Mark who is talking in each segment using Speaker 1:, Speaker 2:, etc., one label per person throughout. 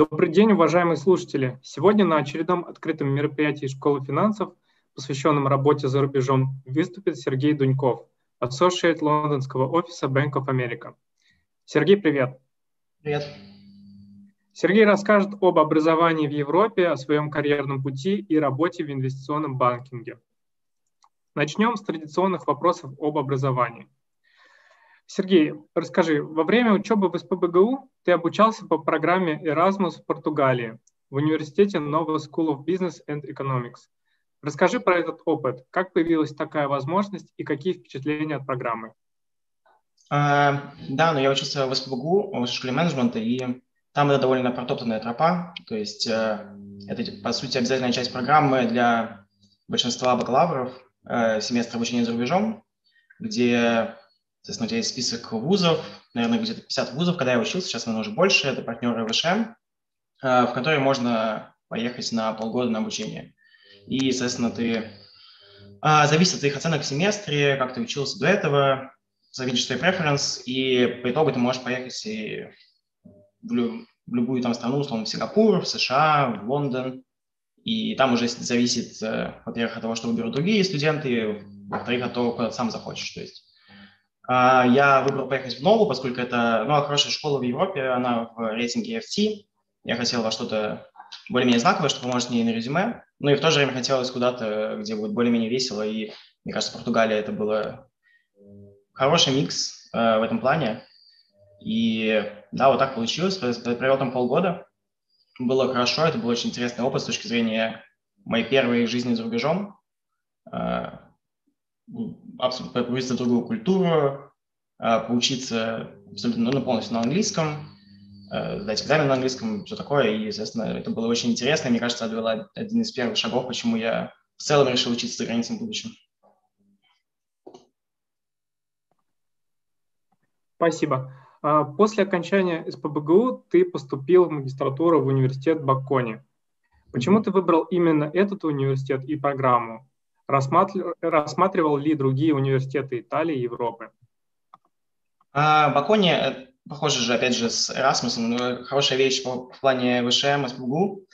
Speaker 1: Добрый день, уважаемые слушатели! Сегодня на очередном открытом мероприятии Школы финансов, посвященном работе за рубежом, выступит Сергей Дуньков, Associate лондонского офиса Bank of America. Сергей, привет!
Speaker 2: Привет!
Speaker 1: Сергей расскажет об образовании в Европе, о своем карьерном пути и работе в инвестиционном банкинге. Начнем с традиционных вопросов об образовании – Сергей, расскажи, во время учебы в СПБГУ ты обучался по программе Erasmus в Португалии в университете Nova School of Business and Economics. Расскажи про этот опыт. Как появилась такая возможность и какие впечатления от программы?
Speaker 2: А, да, ну я учился в СПБГУ, в школе менеджмента, и там это довольно протоптанная тропа. То есть э, это, по сути, обязательная часть программы для большинства бакалавров э, семестра обучения за рубежом, где Соответственно, у тебя есть список вузов, наверное, где-то 50 вузов, когда я учился, сейчас, наверное, уже больше, это партнеры ВШМ, э, в которые можно поехать на полгода на обучение. И, соответственно, ты а, зависит от твоих оценок в семестре, как ты учился до этого, зависит твой преференс, и по итогу ты можешь поехать и в, лю- в любую там страну, условно, в Сингапур, в США, в Лондон, и там уже зависит, э, во-первых, от того, что выберут другие студенты, во-вторых, от того, куда ты сам захочешь. То есть я выбрал поехать в Нову, поскольку это ну, хорошая школа в Европе, она в рейтинге FT. Я хотел во что-то более-менее знаковое, что поможет мне и на резюме. Ну и в то же время хотелось куда-то, где будет более-менее весело. И мне кажется, Португалия это было хороший микс э, в этом плане. И да, вот так получилось. Провел там полгода. Было хорошо, это был очень интересный опыт с точки зрения моей первой жизни за рубежом. Э, абсолютно погрузиться в другую культуру, а, поучиться абсолютно ну, полностью на английском, э, сдать экзамен на английском, все такое. И, естественно, это было очень интересно. Мне кажется, это был один из первых шагов, почему я в целом решил учиться за границей в будущем.
Speaker 1: Спасибо. А, после окончания СПБГУ ты поступил в магистратуру в университет Бакони. Почему ты выбрал именно этот университет и программу? Рассматривал ли другие университеты Италии и Европы?
Speaker 2: А, Бакони, э, похоже же, опять же, с Erasmus, но хорошая вещь в плане ВШМ, СПГУ,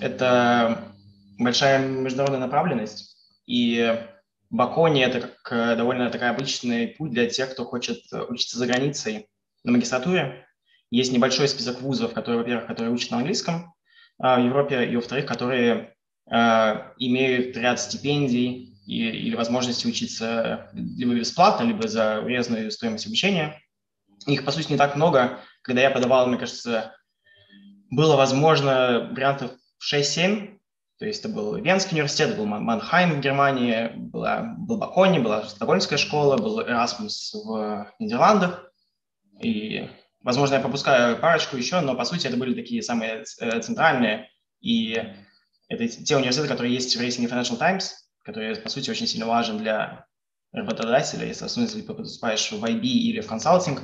Speaker 2: это большая международная направленность, и Бакони – это как э, довольно такой обычный путь для тех, кто хочет учиться за границей на магистратуре. Есть небольшой список вузов, которые, во-первых, которые учат на английском а, в Европе, и, во-вторых, которые имеют ряд стипендий и, или возможности учиться либо бесплатно, либо за урезанную стоимость обучения. Их, по сути, не так много. Когда я подавал, мне кажется, было, возможно, вариантов 6-7. То есть это был Венский университет, был Манхайм в Германии, была, был Бакони, была Стокгольмская школа, был Erasmus в Нидерландах. И, возможно, я пропускаю парочку еще, но, по сути, это были такие самые э, центральные. И это те университеты, которые есть в рейтинге Financial Times, которые, по сути, очень сильно важен для работодателя, если, особенно если ты поступаешь в IB или в консалтинг,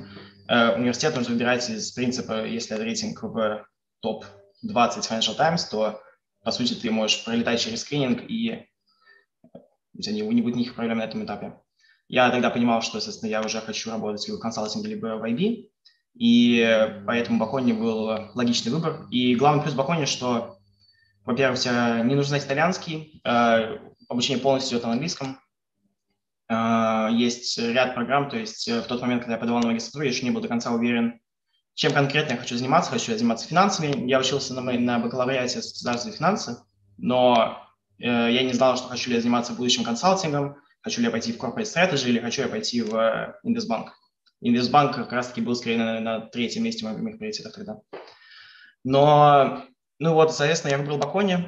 Speaker 2: э, университет нужно выбирать из принципа, если это рейтинг в топ-20 Financial Times, то, по сути, ты можешь пролетать через скрининг, и у тебя не, будет никаких проблем на этом этапе. Я тогда понимал, что, естественно, я уже хочу работать либо в консалтинге, либо в IB, и поэтому Бакони был логичный выбор. И главный плюс Бакони, что во-первых, тебе не нужно знать итальянский, э, обучение полностью идет на английском. Э, есть ряд программ, то есть э, в тот момент, когда я подавал на магистратуру, я еще не был до конца уверен, чем конкретно я хочу заниматься. Хочу я заниматься финансами. Я учился на, на бакалавриате государственные финансы, но я не знал, что хочу ли я заниматься будущим консалтингом, хочу ли я пойти в corporate strategy или хочу я пойти в инвестбанк. Инвестбанк как раз-таки был скорее на, на третьем месте моих приоритетах тогда. Но ну вот, соответственно, я выбрал Бакони.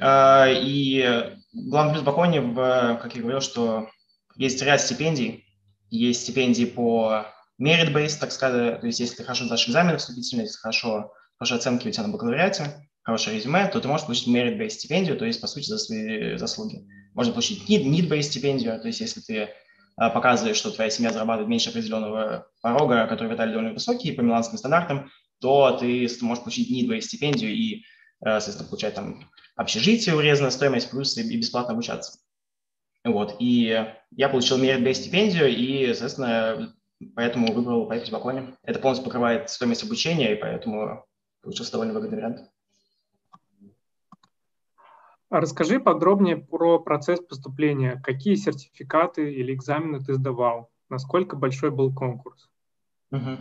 Speaker 2: А, и главный плюс Бакони, в, как я говорил, что есть ряд стипендий. Есть стипендии по merit-based, так сказать. То есть если ты хорошо сдашь экзамены вступительные, если хорошо, хорошие оценки у тебя на бакалавриате, хорошее резюме, то ты можешь получить merit-based стипендию, то есть, по сути, за свои заслуги. Можно получить need-based стипендию, то есть если ты а, показываешь, что твоя семья зарабатывает меньше определенного порога, который в Италии довольно высокий по миланским стандартам, то ты можешь получить need-based стипендию и соответственно, получать там общежитие, урезанная стоимость, плюс и бесплатно обучаться. Вот, и я получил merit-based стипендию, и, соответственно, поэтому выбрал поехать в Баконе. Это полностью покрывает стоимость обучения, и поэтому получился довольно выгодный вариант.
Speaker 1: А расскажи подробнее про процесс поступления. Какие сертификаты или экзамены ты сдавал? Насколько большой был конкурс?
Speaker 2: Угу.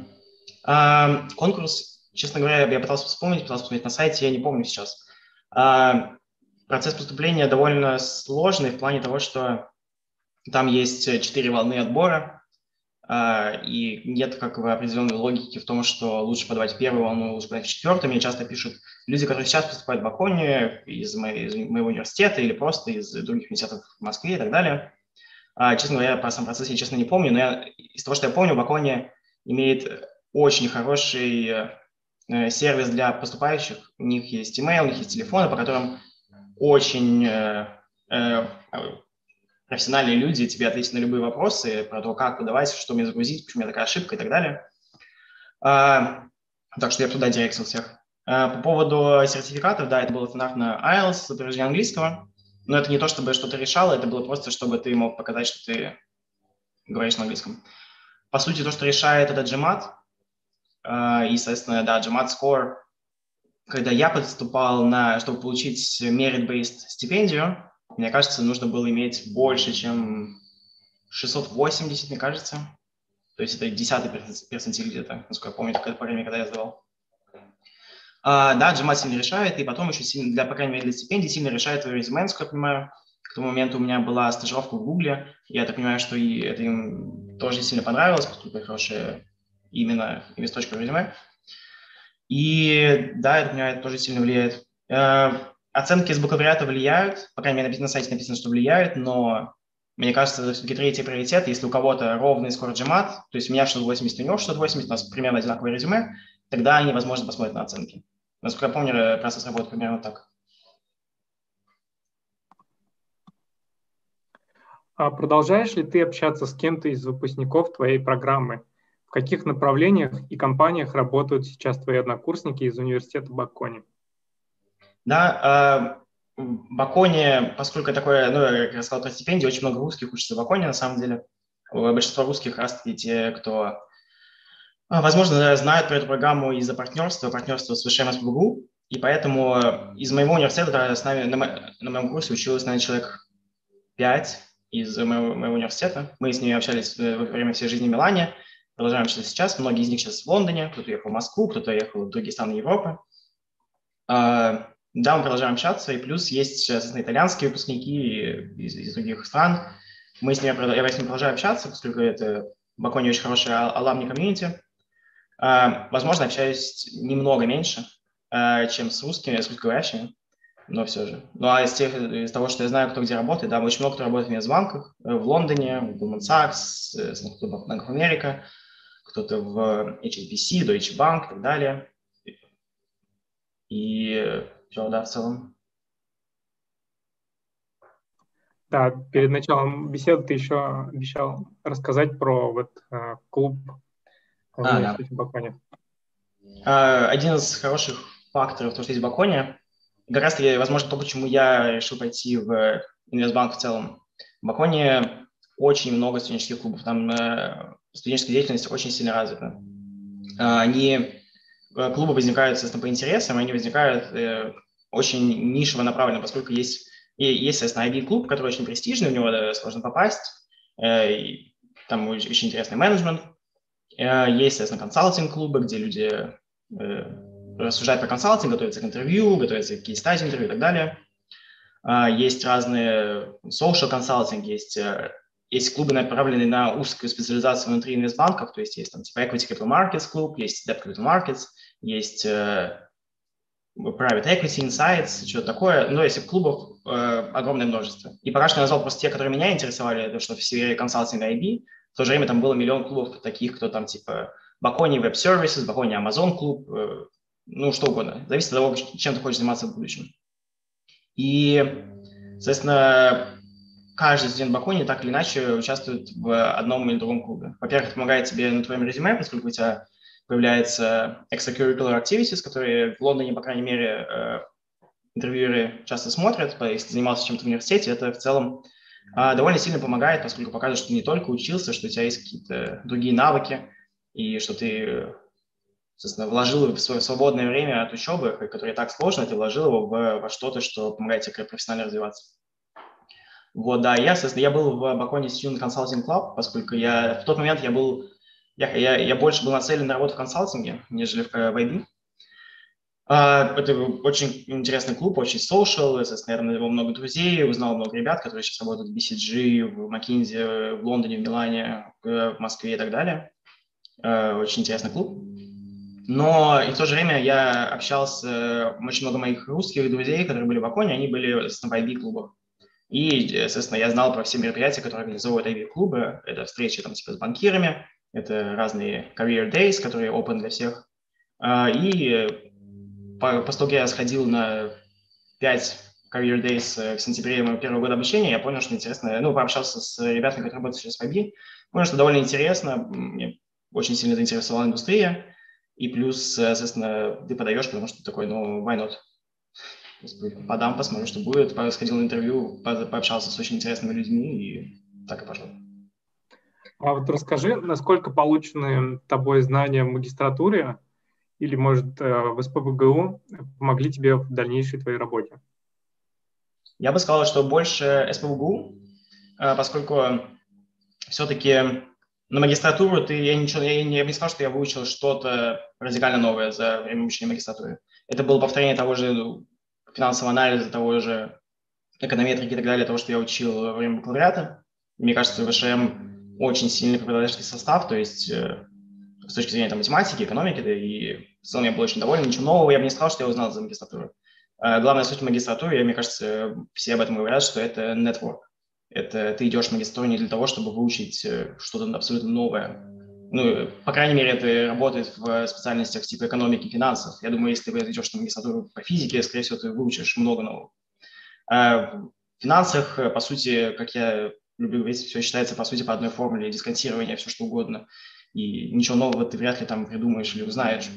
Speaker 2: А, конкурс, честно говоря, я пытался вспомнить, пытался посмотреть на сайте, я не помню сейчас. А, процесс поступления довольно сложный в плане того, что там есть четыре волны отбора, а, и нет как бы определенной логики в том, что лучше подавать первую волну, лучше подавать четвертую. Мне часто пишут люди, которые сейчас поступают в Баконе из, из моего университета или просто из других университетов в Москве и так далее. А, честно говоря, про сам процесс я, честно, не помню, но я, из того, что я помню, Баконе имеет очень хороший сервис для поступающих. У них есть email, у них есть телефоны, по которым очень э, э, профессиональные люди тебе ответят на любые вопросы про то, как подавать, что мне загрузить, почему у меня такая ошибка и так далее. А, так что я туда директил всех. А, по поводу сертификатов, да, это было стандартно IELTS, подтверждение английского, но это не то, чтобы что-то решало, это было просто, чтобы ты мог показать, что ты говоришь на английском. По сути, то, что решает, это GMAT, и, соответственно, да, GMAT score. Когда я поступал на, чтобы получить merit-based стипендию, мне кажется, нужно было иметь больше, чем 680, мне кажется. То есть это десятый перцентиль где-то, насколько я помню, такое время, когда я сдавал. А, да, GMAT сильно решает, и потом еще сильно, для, по крайней мере, для стипендий сильно решает твое резюме, я понимаю. К тому моменту у меня была стажировка в Гугле, я так понимаю, что и это им тоже сильно понравилось, поскольку хорошее именно, с точки резюме. И да, это, понимаю, тоже сильно влияет. Э, Оценки из бакалавриата влияют, по крайней мере, на сайте написано, что влияют, но мне кажется, это все-таки третий приоритет. Если у кого-то ровный скор GMAT, то есть у меня 680, у него 680, у нас примерно одинаковое резюме, тогда они, возможно, посмотрят на оценки. Насколько я помню, процесс работает примерно так.
Speaker 1: А продолжаешь ли ты общаться с кем-то из выпускников твоей программы? Каких направлениях и компаниях работают сейчас твои однокурсники из университета Бакони?
Speaker 2: Да, э, в Баконе, поскольку такое, ну, я как сказал про стипендии, очень много русских учатся в Баконе, на самом деле. Большинство русских раз таки те, кто, а, возможно, знают про эту программу из-за партнерства, партнерства с ВШМ СПБГУ, и поэтому из моего университета с нами, на, на моем курсе училось, наверное, человек пять из моего, моего университета. Мы с ними общались во время всей жизни в Милане, продолжаем общаться сейчас. Многие из них сейчас в Лондоне, кто-то уехал в Москву, кто-то уехал в другие страны Европы. А, да, мы продолжаем общаться, и плюс есть, соответственно, итальянские выпускники из, из других стран. Мы с ними, я с ними продолжаю общаться, поскольку это в Баконе очень хорошая аламни комьюнити. А, возможно, общаюсь немного меньше, а, чем с русскими, с русскоговорящими, но все же. Ну а из, тех, из того, что я знаю, кто где работает, да, очень много кто работает в Медсбанках, э, в Лондоне, в Goldman Sachs, Bank of America, кто-то в HSBC, Deutsche Bank и так далее. И все, да, в целом.
Speaker 1: Да, перед началом беседы ты еще обещал рассказать про вот э, клуб в а, да. Баконе.
Speaker 2: А, один из хороших факторов, то, что есть в Баконе, как раз таки, возможно, то, почему я решил пойти в Инвестбанк в целом. В Баконе очень много студенческих клубов, там э, студенческая деятельность очень сильно развита. Э, они, э, клубы возникают, естественно, по интересам, они возникают э, очень нишево направлено, поскольку есть, есть соответственно, IB-клуб, который очень престижный, у него сложно попасть, э, там очень интересный менеджмент. Э, есть, соответственно, консалтинг-клубы, где люди э, рассуждают про консалтинг, готовятся к интервью, готовятся к кейс-стадии интервью и так далее. Есть разные social консалтинг, есть, есть клубы, направленные на узкую специализацию внутри инвестбанков, то есть есть там типа Equity Capital Markets клуб, есть Debt Capital Markets, есть private equity, insights, что-то такое. Но если клубов э, огромное множество. И пока что я назвал просто те, которые меня интересовали, то, что в сфере консалтинга IB. В то же время там было миллион клубов таких, кто там типа Бакони Web Services, Бакони Amazon клуб, э, ну что угодно. Зависит от того, чем ты хочешь заниматься в будущем. И, соответственно, каждый студент Бакони так или иначе участвует в одном или другом клубе. Во-первых, это помогает тебе на твоем резюме, поскольку у тебя появляется extracurricular activities, которые в Лондоне, по крайней мере, э, интервьюеры часто смотрят, если занимался чем-то в университете, это в целом а, довольно сильно помогает, поскольку показывает, что ты не только учился, что у тебя есть какие-то другие навыки, и что ты собственно, вложил в свое свободное время от учебы, которое так сложно, ты вложил его в, во что-то, что помогает тебе профессионально развиваться. Вот, да, я, я был в Баконе Student Consulting Club, поскольку я в тот момент я был, я, я, я больше был нацелен на работу в консалтинге, нежели в, в IB. А, это очень интересный клуб, очень social, соответственно, там навел много друзей, узнал много ребят, которые сейчас работают в BCG, в McKinsey, в Лондоне, в Милане, в Москве и так далее. А, очень интересный клуб. Но и в то же время я общался, очень много моих русских друзей, которые были в Аконе, они были, в IB-клубах. И, естественно, я знал про все мероприятия, которые организовывают IB-клубы. Это встречи там, типа, с банкирами, это разные career days, которые open для всех. А, и того, как я сходил на 5 Career Days э, в сентябре моего первого года обучения, я понял, что интересно, ну, пообщался с ребятами, которые работают сейчас в IB, понял, что довольно интересно, мне очень сильно заинтересовала индустрия, и плюс, э, соответственно, ты подаешь, потому что такой, ну, why not? Подам, посмотрю, что будет. Сходил на интервью, пообщался с очень интересными людьми, и так и пошло.
Speaker 1: А вот расскажи, насколько полученные тобой знания в магистратуре или, может, э, в СПБГУ помогли тебе в дальнейшей твоей работе?
Speaker 2: Я бы сказал, что больше СПБГУ, э, поскольку все-таки на магистратуру ты, я, ничего, я, не, я не сказал, что я выучил что-то радикально новое за время обучения магистратуры. Это было повторение того же ну, финансового анализа, того же эконометрики и так далее, того, что я учил во время бакалавриата. Мне кажется, в ВШМ очень сильный преподавательский состав, то есть э, с точки зрения там, математики, экономики, да, и в целом я был очень доволен. Ничего нового я бы не сказал, что я узнал за магистратуру. А главная суть магистратуры, мне кажется, все об этом говорят, что это network. Это ты идешь в магистратуру не для того, чтобы выучить э, что-то абсолютно новое. Ну, по крайней мере, это работает в специальностях типа экономики и финансов. Я думаю, если ты идешь на магистратуру по физике, скорее всего, ты выучишь много нового. А в финансах, по сути, как я люблю говорить, все считается, по сути, по одной формуле дисконтирования, все что угодно и ничего нового ты вряд ли там придумаешь или узнаешь.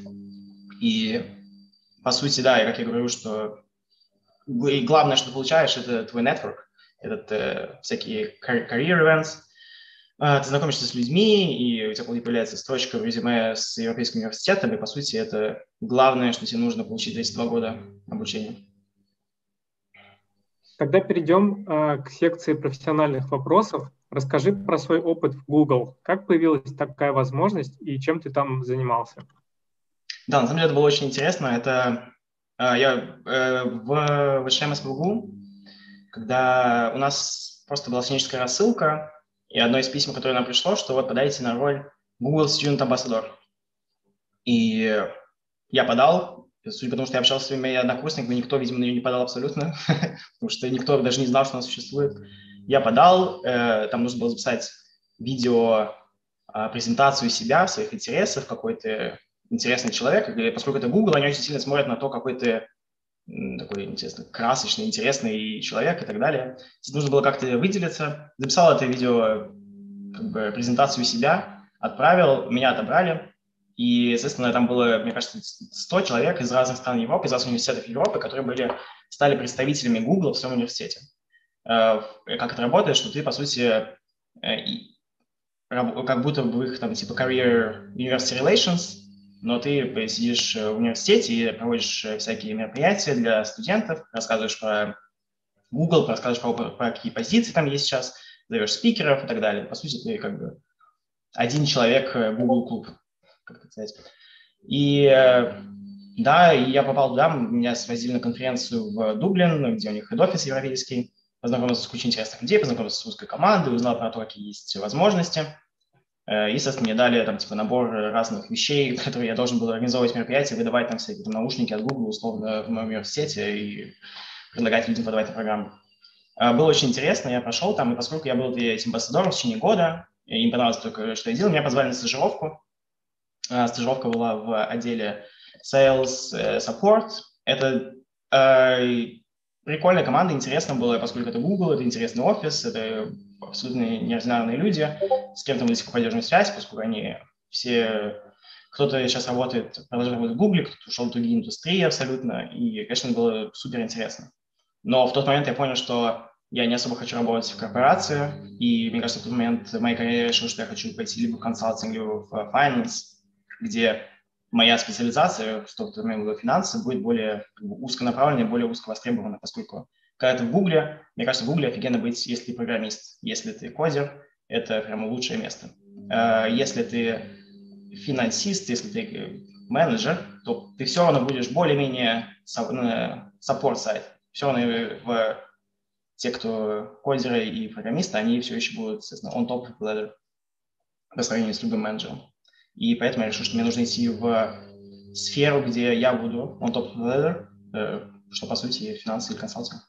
Speaker 2: И по сути, да, как я говорю, что и главное, что ты получаешь, это твой network, это э, всякие career events, ты знакомишься с людьми, и у тебя появляется строчка в резюме с Европейским университетом, и, по сути, это главное, что тебе нужно получить за эти два года обучения.
Speaker 1: Тогда перейдем э, к секции профессиональных вопросов. Расскажи про свой опыт в Google. Как появилась такая возможность и чем ты там занимался?
Speaker 2: Да, на самом деле это было очень интересно. Это э, я э, в ВШМ СПГУ, когда у нас просто была сценическая рассылка, и одно из писем, которое нам пришло, что вот подайте на роль Google Student Ambassador. И я подал, судя по тому, что я общался с своими однокурсниками, никто, видимо, на нее не подал абсолютно, потому что никто даже не знал, что она существует. Я подал, э, там нужно было записать видео, э, презентацию себя, своих интересов, какой-то интересный человек, поскольку это Google, они очень сильно смотрят на то, какой ты такой, интересно, красочный, интересный человек и так далее. Нужно было как-то выделиться. Записал это видео, как бы, презентацию себя, отправил, меня отобрали. И, естественно, там было, мне кажется, 100 человек из разных стран Европы, из разных университетов Европы, которые были, стали представителями Google в своем университете. Э, как это работает, что ты, по сути, э, как будто бы их там типа career university relations, но ты сидишь в университете и проводишь всякие мероприятия для студентов, рассказываешь про Google, рассказываешь про, про какие позиции там есть сейчас, зовешь спикеров и так далее. По сути, ты как бы один человек э, Google клуб, как это сказать. И да, я попал туда, меня свозили на конференцию в Дублин, где у них хед-офис европейский познакомился с кучей интересных людей, познакомился с русской командой, узнал про то, какие есть возможности. Э, и, соответственно, мне дали там типа набор разных вещей, которые я должен был организовывать мероприятия, выдавать там всякие там, наушники от Google условно в моем университете и предлагать людям подавать на программу. Э, было очень интересно, я прошел там, и поскольку я был этим амбассадором в течение года, им понравилось только, что я делал, меня позвали на стажировку. Э, стажировка была в отделе Sales Support. Это прикольная команда, интересно было, поскольку это Google, это интересный офис, это абсолютно неординарные люди, с кем-то мы до сих пор поддерживаем связь, поскольку они все, кто-то сейчас работает, продолжает работать в Google, кто-то ушел в другие индустрии абсолютно, и, конечно, было супер интересно. Но в тот момент я понял, что я не особо хочу работать в корпорации, и мне кажется, в тот момент в моей карьере решил, что я хочу пойти либо в консалтинг, либо в finance, где моя специализация, что в имею финансы, будет более узконаправленной, более узковостребованной, поскольку когда ты в Гугле, мне кажется, в Гугле офигенно быть, если ты программист. Если ты кодер, это прямо лучшее место. Э, если ты финансист, если ты менеджер, то ты все равно будешь более-менее support сайт. Все равно в те, кто кодеры и программисты, они все еще будут, естественно, on top ladder по сравнению с любым менеджером. И поэтому я решил, что мне нужно идти в сферу, где я буду on top ladder, э, что, по сути, финансы и консалтинг.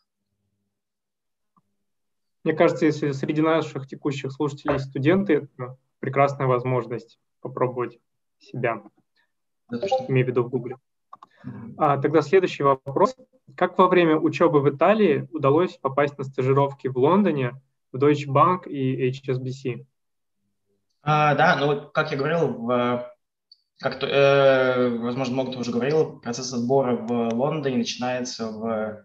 Speaker 1: Мне кажется, если среди наших текущих слушателей студенты, это прекрасная возможность попробовать себя. Имею в виду в Гугле. А, тогда следующий вопрос. Как во время учебы в Италии удалось попасть на стажировки в Лондоне, в Deutsche Bank и HSBC?
Speaker 2: А, да, ну, как я говорил, в, как, э, возможно, много кто уже говорил, процесс отбора в Лондоне начинается в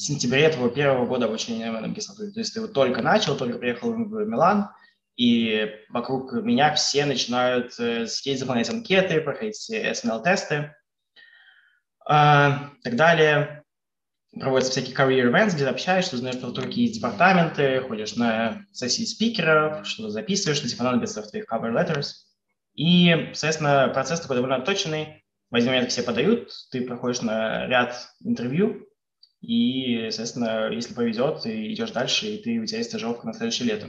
Speaker 2: сентябре этого первого года обучения в магистратуре. То есть ты вот только начал, только приехал в Милан, и вокруг меня все начинают э, сидеть, заполнять анкеты, проходить SML-тесты, э, так далее. Проводятся всякие career events, где общаешься, узнаешь про другие департаменты, ходишь на сессии спикеров, что-то записываешь, что тебе понадобится в твоих cover letters. И, соответственно, процесс такой довольно точный. В один момент все подают, ты проходишь на ряд интервью, и, соответственно, если повезет, ты идешь дальше, и ты, у тебя есть стажировка на следующее лето.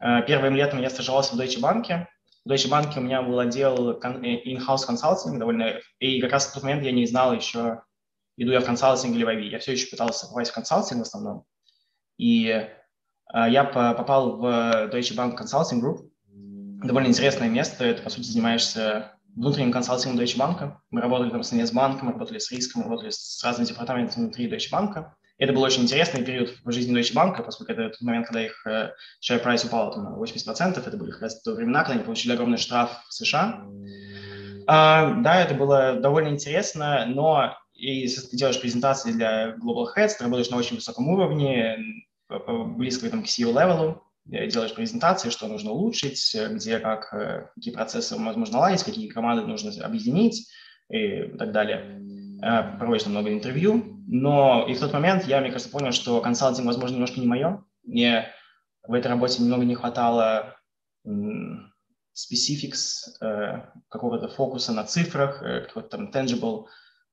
Speaker 2: Э, первым летом я стажировался в Deutsche Bank. В Deutsche Bank у меня был отдел э, in-house консалтинг довольно, и как раз в тот момент я не знал еще, иду я в консалтинг или в IB. Я все еще пытался попасть в консалтинг в основном. И э, я попал в Deutsche Bank Consulting Group. Довольно интересное место. Это, по сути, занимаешься внутренним консалтингом Deutsche Bank. Мы работали там с Инвестбанком, работали с риском, работали с разными департаментами внутри Deutsche Bank. Это был очень интересный период в жизни Deutsche Bank, поскольку это тот момент, когда их э, share price упал там, на 80%. Это были как раз те времена, когда они получили огромный штраф в США. А, да, это было довольно интересно, но и если ты делаешь презентации для Global Heads, ты работаешь на очень высоком уровне, близко там, к CEO-левелу, делаешь презентации, что нужно улучшить, где, как, э, какие процессы возможно наладить, какие команды нужно объединить и так далее. Проводишь много интервью, но и в тот момент я, мне кажется, понял, что консалтинг, возможно, немножко не мое. Мне в этой работе немного не хватало э, какого-то фокуса на цифрах, э, какого-то там tangible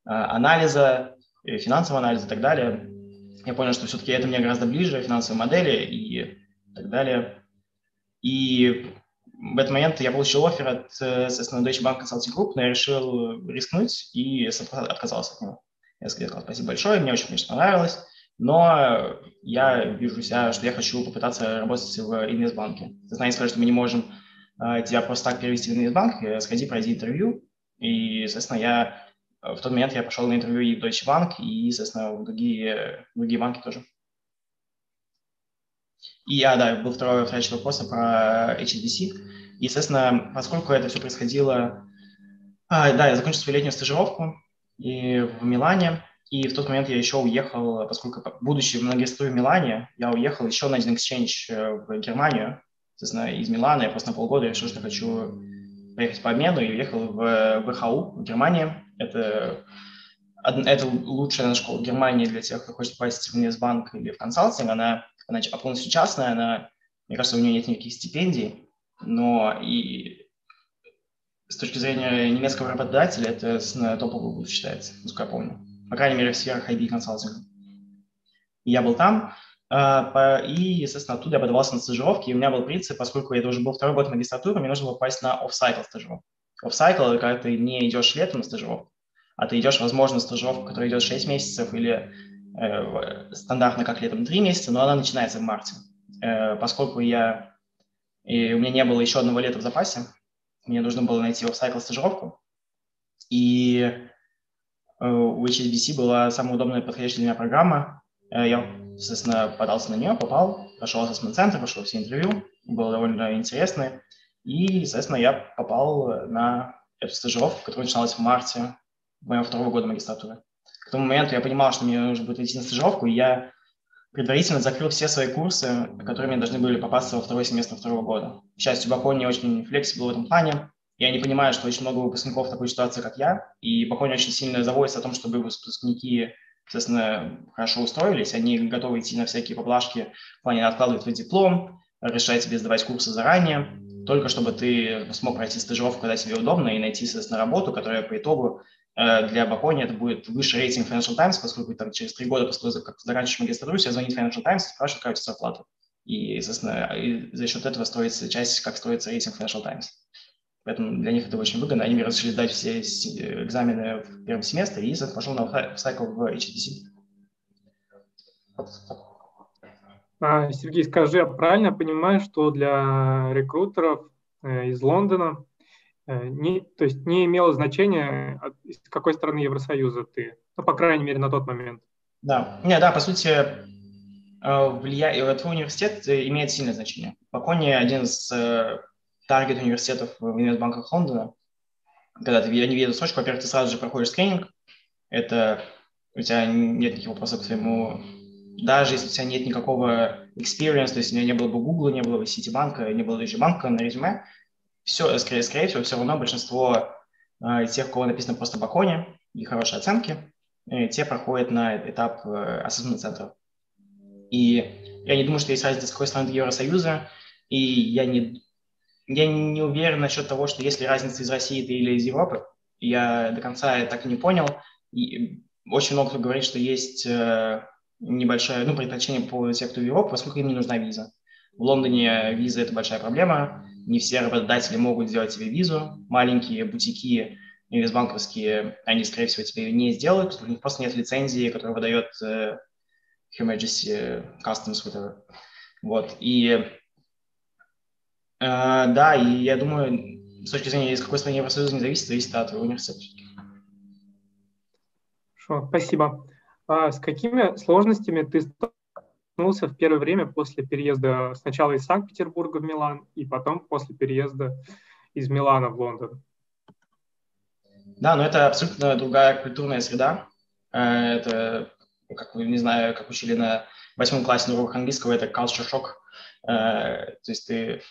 Speaker 2: э, анализа, финансового анализа и так далее. Я понял, что все-таки это мне гораздо ближе, финансовые модели и так далее. И в этот момент я получил офер от, соответственно, Deutsche Bank Consulting Group, но я решил рискнуть и отказался от него. Я сказал, спасибо большое, мне очень, конечно, понравилось, но я вижу себя, что я хочу попытаться работать в инвестбанке. Ты знаешь, сказать, что мы не можем э, тебя просто так перевести в инвестбанк, э, сходи, пройди интервью. И, соответственно, я в тот момент я пошел на интервью и в Deutsche Bank, и, соответственно, в другие, в другие банки тоже. И, а, да, был второй, второй вопрос про HSBC. И, соответственно, поскольку это все происходило... А, да, я закончил свою летнюю стажировку, и в Милане. И в тот момент я еще уехал, поскольку, будучи в магистратуре в Милане, я уехал еще на один exchange э, в Германию. Соответственно, из Милана я просто на полгода решил, что хочу поехать по обмену и уехал в ВХУ, в Германии. Это, это лучшая школа в Германии для тех, кто хочет попасть в Инвестбанк или в консалтинг. Она, она полностью частная, она, мне кажется, у нее нет никаких стипендий, но и с точки зрения немецкого работодателя это топовый вуз считается, насколько я помню. По крайней мере, в сферах IB консалтинга. Я был там, а, и, естественно, оттуда я подавался на стажировки, и у меня был принцип, поскольку это уже был второй год магистратуры, мне нужно было попасть на оф-сайкл стажировку. Оф-сайкл – это когда ты не идешь летом на стажировку, а ты идешь, возможно, стажировку, которая идет 6 месяцев или стандартно как летом 3 месяца, но она начинается в марте. Э, поскольку я, и у меня не было еще одного лета в запасе, мне нужно было найти офсайкл стажировку, и э, у HSBC была самая удобная подходящая для меня программа. Э, я, соответственно, подался на нее, попал, прошел ассессмент-центр, прошел все интервью, было довольно интересно. И, соответственно, я попал на эту стажировку, которая начиналась в марте моего второго года магистратуры. К тому моменту я понимал, что мне нужно будет идти на стажировку, и я предварительно закрыл все свои курсы, которые мне должны были попасться во второй семестр второго года. К счастью, Бакони очень флексибл в этом плане, и они понимают, что очень много выпускников в такой ситуации, как я, и Бакони очень сильно заботится о том, чтобы выпускники, соответственно, хорошо устроились, они готовы идти на всякие поблажки в плане откладывать твой диплом, решать тебе сдавать курсы заранее, только чтобы ты смог пройти стажировку, когда тебе удобно, и найти, соответственно, работу, которая по итогу для Бакони это будет выше рейтинг Financial Times, поскольку там через три года после того, как заканчиваешь магистратуру, тебе звонит Financial Times спрашивает, какая у тебя зарплата. И, соответственно, и за счет этого строится часть, как строится рейтинг Financial Times. Поэтому для них это очень выгодно. Они решили сдать все экзамены в первом семестре и пошел на сайкл в HTC.
Speaker 1: А, Сергей, скажи, я правильно понимаю, что для рекрутеров э, из Лондона э, не, то есть не имело значения, из какой страны Евросоюза ты, ну, по крайней мере, на тот момент?
Speaker 2: Да, не, да, по сути, э, влия... твой университет имеет сильное значение. Бакони один из таргет университетов в инвестбанках Лондона. Когда ты, они видят срочку, во-первых, ты сразу же проходишь скрининг, это у тебя нет никаких вопросов к твоему даже если у тебя нет никакого experience, то есть у меня не было бы Google, не было бы Ситибанка, не было Deutsche Bank на резюме, все, скорее, скорее всего, все равно большинство э, тех, у кого написано просто Баконе и хорошие оценки, э, те проходят на этап э, ассессмент центра. И я не думаю, что есть разница, с какой страны Евросоюза, и я не, я не уверен насчет того, что есть ли разница из России или из Европы. Я до конца так и не понял. И очень много кто говорит, что есть э, небольшое, ну, предпочтение по сектору Европы, поскольку им не нужна виза. В Лондоне виза – это большая проблема. Не все работодатели могут сделать тебе визу. Маленькие бутики инвестбанковские, они, скорее всего, тебе не сделают, у них просто нет лицензии, которую выдает Her Majesty Customs, whatever. Вот. И uh, да, и я думаю, с точки зрения, из какой страны Евросоюза не зависит, зависит от университета.
Speaker 1: Хорошо, спасибо. А с какими сложностями ты столкнулся в первое время после переезда сначала из Санкт-Петербурга в Милан и потом после переезда из Милана в Лондон?
Speaker 2: Да, но это абсолютно другая культурная среда. Э, это, как вы, не знаю, как учили на восьмом классе на уроках английского, это culture shock. Э, то есть ты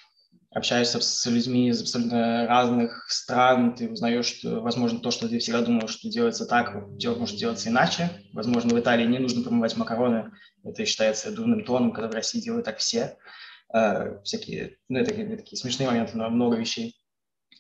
Speaker 2: общаешься с людьми из абсолютно разных стран, ты узнаешь, что, возможно, то, что ты всегда думал, что делается так, делать может делаться иначе. Возможно, в Италии не нужно промывать макароны, это считается дурным тоном, когда в России делают так все. Э, всякие, ну, это такие, такие смешные моменты, но много вещей.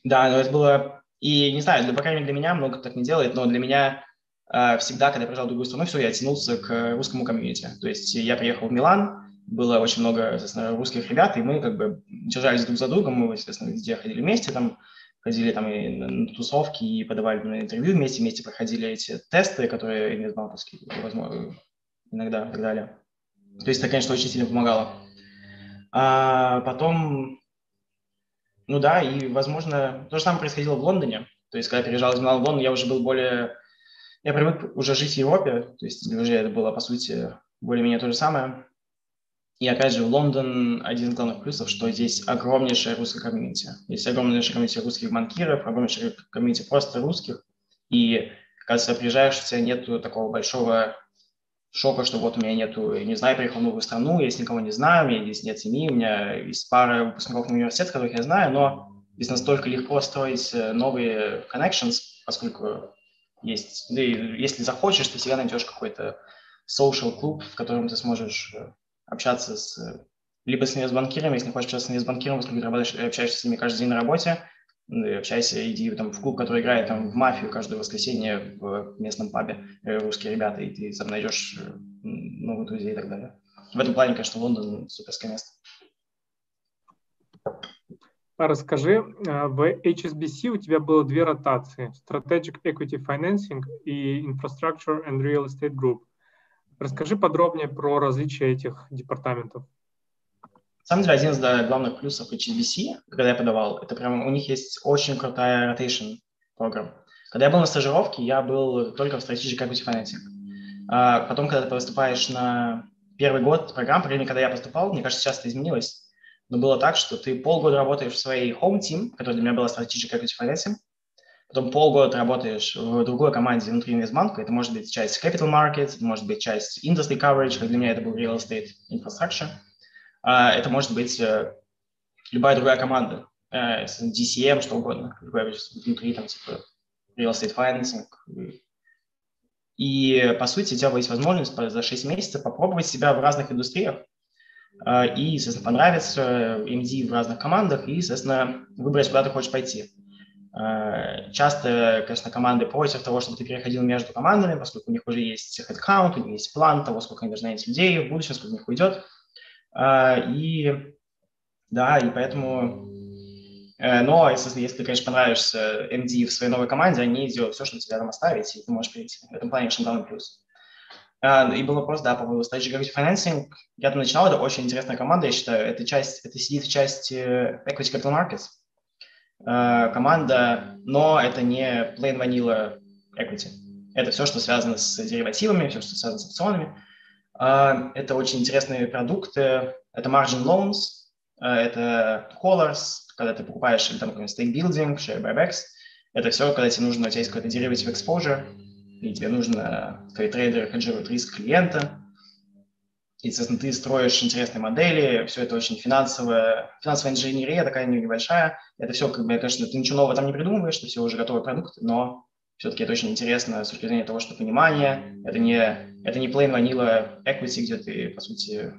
Speaker 2: Да, но это было... И не знаю, для, по крайней мере, для меня много так не делает, но для меня э, всегда, когда я приезжал в другую страну, все, я тянулся к русскому комьюнити. То есть я приехал в Милан, было очень много, соответственно, русских ребят, и мы как бы держались друг за другом, мы, соответственно, везде ходили вместе, там, ходили там и на тусовки, и подавали на интервью вместе, вместе проходили эти тесты, которые инвестбанковские, возможно, иногда и так далее. То есть это, конечно, очень сильно помогало. А потом, ну да, и, возможно, то же самое происходило в Лондоне. То есть, когда переезжал из Милана в Лондон, я уже был более... Я привык уже жить в Европе, то есть для уже это было, по сути, более-менее то же самое. И опять же, Лондон один из главных плюсов, что здесь огромнейшая русская комьюнити. Есть огромнейшая комьюнити русских банкиров, огромнейшая комьюнити просто русских. И когда ты приезжаешь, у тебя нет такого большого шока, что вот у меня нету, не знаю, приехал в новую страну, я здесь никого не знаю, у меня здесь нет семьи, у меня есть пара выпускников университета, которых я знаю, но здесь настолько легко строить э, новые connections, поскольку есть, да, если захочешь, ты всегда найдешь какой-то social клуб, в котором ты сможешь э, общаться с либо с инвестбанкирами, если не хочешь общаться с инвестбанкиром, если ты работаешь, общаешься с ними каждый день на работе, ну общайся, иди там, в клуб, который играет там, в мафию каждое воскресенье в местном пабе, э, русские ребята, и ты там найдешь э, новых друзей и так далее. В этом плане, конечно, Лондон суперское место.
Speaker 1: А расскажи, э, в HSBC у тебя было две ротации – Strategic Equity Financing и Infrastructure and Real Estate Group – Расскажи подробнее про различия этих департаментов.
Speaker 2: На самом деле, один из главных плюсов HSBC, когда я подавал, это прям у них есть очень крутая rotation программа. Когда я был на стажировке, я был только в Strategic Equity Financing. А потом, когда ты поступаешь на первый год программы, по времени, когда я поступал, мне кажется, сейчас это изменилось, но было так, что ты полгода работаешь в своей home team, который для меня была Strategic Equity Financing, потом полгода работаешь в другой команде внутри инвестбанка, это может быть часть capital market, это может быть часть industry coverage, как для меня это был real estate infrastructure, а, это может быть э, любая другая команда. э, DCM, что угодно, внутри там типа real estate financing. И, по сути, у тебя есть возможность за 6 месяцев попробовать себя в разных индустриях э, и, естественно, понравится MD в разных командах и, естественно, выбрать, куда ты хочешь пойти. Э, часто, конечно, команды против того, чтобы ты переходил между командами, поскольку у них уже есть headcount, у них есть план того, сколько они должны нанять людей в будущем, сколько у них уйдет. Э, и да, и поэтому... Э, но, если, если ты, конечно, понравишься MD в своей новой команде, они сделают все, чтобы тебя там оставить, и ты можешь перейти. В этом плане, конечно, главный плюс. И был вопрос, да, по поводу strategic equity financing. Я там начинал, это очень интересная команда, я считаю. Это часть, это сидит в части equity capital markets. Э, команда, но это не plain vanilla equity. Это все, что связано с деривативами, все, что связано с опционами. Э, это очень интересные продукты. Это margin loans, э, это collars, когда ты покупаешь или там какой-нибудь stake building, share buybacks. Это все, когда тебе нужно, у тебя есть какой-то derivative exposure, и тебе нужно, твои трейдеры хеджируют риск клиента, и, соответственно, ты строишь интересные модели, все это очень финансовая, финансовая инженерия такая небольшая. Это все, как бы, конечно, ты ничего нового там не придумываешь, это все уже готовые продукты, но все-таки это очень интересно с точки зрения того, что понимание, это не, это не plain vanilla equity, где ты, по сути,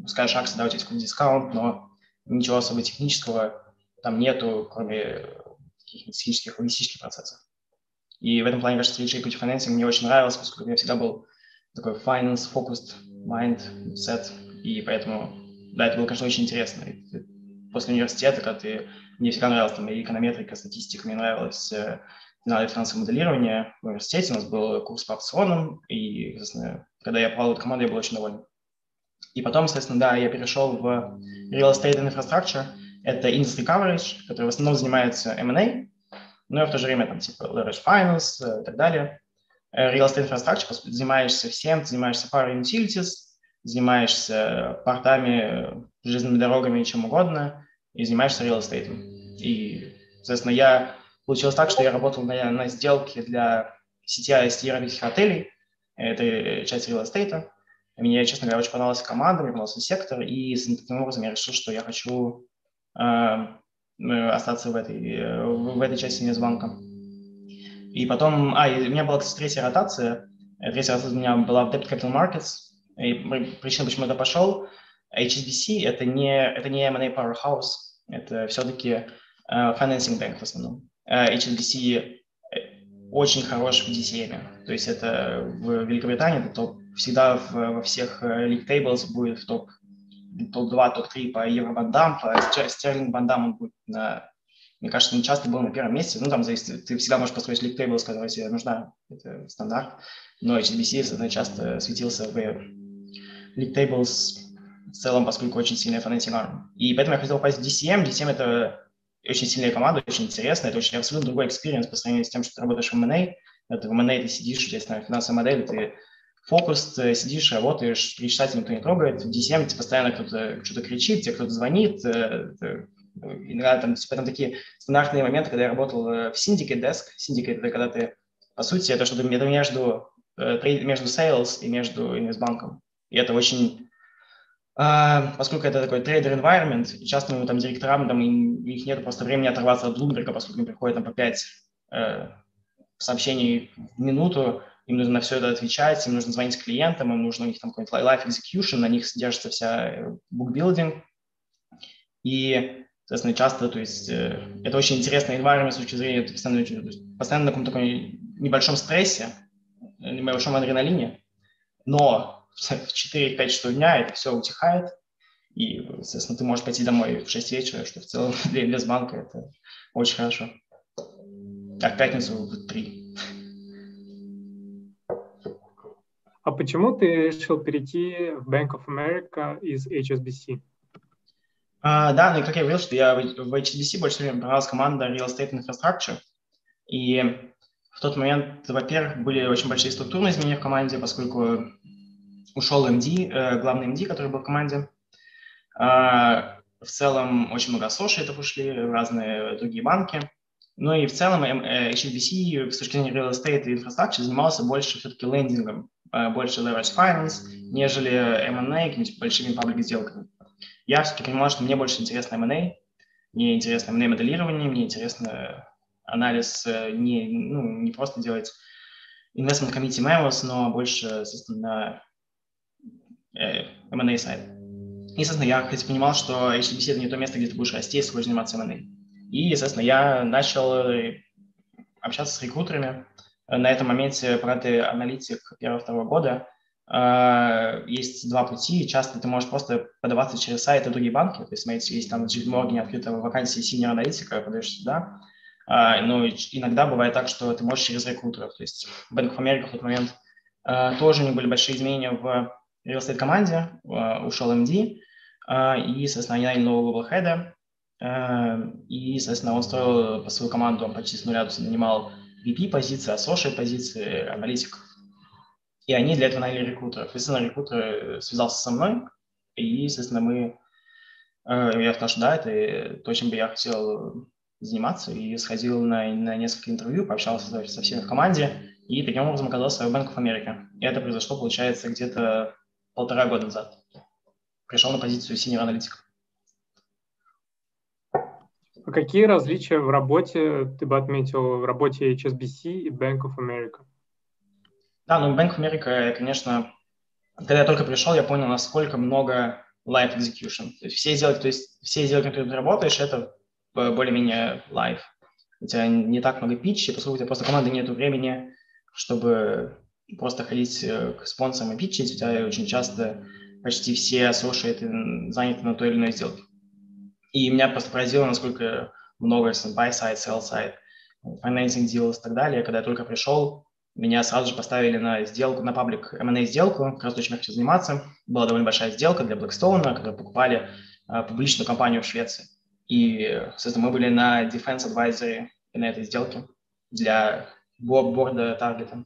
Speaker 2: пускаешь акции, да, у тебя есть какой-то дискаунт, но ничего особо технического там нету, кроме каких-нибудь технических, логистических процессов. И в этом плане, кажется, strategic equity financing мне очень нравился, поскольку я всегда был такой finance-focused mindset, и поэтому, да, это было, конечно, очень интересно. После университета, когда ты, мне всегда нравилась там и эконометрика, статистика, мне нравилось э, финансовое моделирование. В университете у нас был курс по опционам, и, естественно, когда я попал в эту команду, я был очень доволен. И потом, соответственно, да, я перешел в Real Estate and Infrastructure. Это industry coverage, который в основном занимается M&A, но и в то же время там типа leverage finance э, и так далее. Э, real estate infrastructure, занимаешься всем, ты занимаешься power utilities, занимаешься портами, железными дорогами, чем угодно, и занимаешься real estate. И, соответственно, я получилось так, что я работал на, на сделке для из европейских отелей, это часть real estate. Мне, честно говоря, очень понравилась команда, мне понравился сектор, и таким образом я решил, что я хочу э, э остаться в этой, э, в этой части Несбанка. И потом, а, и у меня была, третья ротация. Э, третья ротация у меня была в Debt Capital Markets. И причина, почему я пошел, HSBC это не, это не M&A powerhouse, это все-таки uh, э, financing bank в основном. Uh, HSBC очень хорош в DCM. То есть это в Великобритании это топ, всегда в, во всех league tables будет в топ топ-2, топ-3 по евробандам, по стерлинг бандам он будет на мне кажется, не часто был на первом месте. Ну, там зависит, ты всегда можешь построить tables, которая тебе нужна, это стандарт. Но соответственно, часто светился в tables в целом, поскольку очень сильная financing arm. И поэтому я хотел попасть в DCM. DCM – это очень сильная команда, очень интересная, это очень абсолютно другой experience по сравнению с тем, что ты работаешь в M&A. Это в M&A ты сидишь, у тебя есть финансовая модель, ты фокус, ты сидишь, работаешь, тебя никто не трогает. В DCM тебе постоянно кто-то что-то кричит, тебе кто-то звонит, э, иногда там, типа, там такие стандартные моменты, когда я работал э, в Syndicate Desk. Syndicate – это когда ты, по сути, это что-то между, э, между sales и между инвестбанком. И это очень Uh, поскольку это такой трейдер environment, часто мы там директорам, там, у них нет просто времени оторваться от Bloomberg, поскольку им приходит там по 5 uh, сообщений в минуту, им нужно на все это отвечать, им нужно звонить клиентам, им нужно у них там какой-нибудь live execution, на них держится вся bookbuilding. И Соответственно, часто, то есть, э, это очень интересный environment с точки зрения, ты постоянно, постоянно на каком-то таком небольшом стрессе, э, небольшом адреналине, но в 4-5 часов дня это все утихает, и, соответственно, ты можешь пойти домой в 6 вечера, что в целом для, для банка это очень хорошо. А в пятницу в 3.
Speaker 1: А почему ты решил перейти в Bank of America из HSBC?
Speaker 2: А, да, ну и как я говорил, что я в, в HDC больше всего понравилась команда Real Estate Infrastructure. И в тот момент, во-первых, были очень большие структурные изменения в команде, поскольку ушел MD, э, главный MD, который был в команде. А, в целом очень много ассошиетов ушли, разные другие банки. Ну и в целом э, HSBC с точки зрения real estate и infrastructure занимался больше все-таки лендингом, э, больше leverage finance, нежели M&A, какими-то большими паблик сделками. Я все-таки понимал, что мне больше интересно M&A, Мне интересно M&A моделирование, мне интересно анализ, не, ну, не просто делать investment committee memos, но больше, естественно, на M&A сайт. Естественно, я хоть понимал, что HTBC – это не то место, где ты будешь расти, если будешь заниматься M&A. И, естественно, я начал общаться с рекрутерами. На этом моменте, ты аналитик первого-второго года, есть два пути. Часто ты можешь просто подаваться через сайты другие банки. То есть, смотрите, есть там JP Morgan открыта вакансия синьор аналитика, подаешь сюда. А, но иногда бывает так, что ты можешь через рекрутеров. То есть Bank of America в тот момент а, тоже них были большие изменения в real estate команде, ушел MD, и, соответственно, они наняли нового хеда, и, соответственно, он строил по свою команду, он почти с нуля нанимал VP позиции, associate позиции, аналитиков. И они для этого наняли рекрутеров. Естественно, рекрутер э, связался со мной, и, соответственно, мы... Э, я сказал, что да, это то, чем бы я хотел заниматься, и сходил на, на несколько интервью, пообщался со всеми в команде, и таким образом оказался в Bank of America. И это произошло, получается, где-то полтора года назад. Пришел на позицию синего аналитика.
Speaker 1: Какие различия в работе ты бы отметил в работе HSBC и Bank of America?
Speaker 2: Да, ну Bank of America, конечно, когда я только пришел, я понял, насколько много live execution. То есть все сделки, то есть все сделки, которые ты работаешь, это более-менее live. У тебя не так много питчей, поскольку у тебя просто команды нет времени, чтобы просто ходить э, к спонсорам и питчить. У тебя очень часто почти все associates заняты на той или иной сделке. И меня просто поразило, насколько много buy side, sell side, financing deals и так далее. Когда я только пришел, меня сразу же поставили на сделку, на паблик M&A сделку, как раз то, хочу заниматься. Была довольно большая сделка для Blackstone, когда покупали uh, публичную компанию в Швеции. И, соответственно, мы были на Defense Advisory на этой сделке для борда таргета.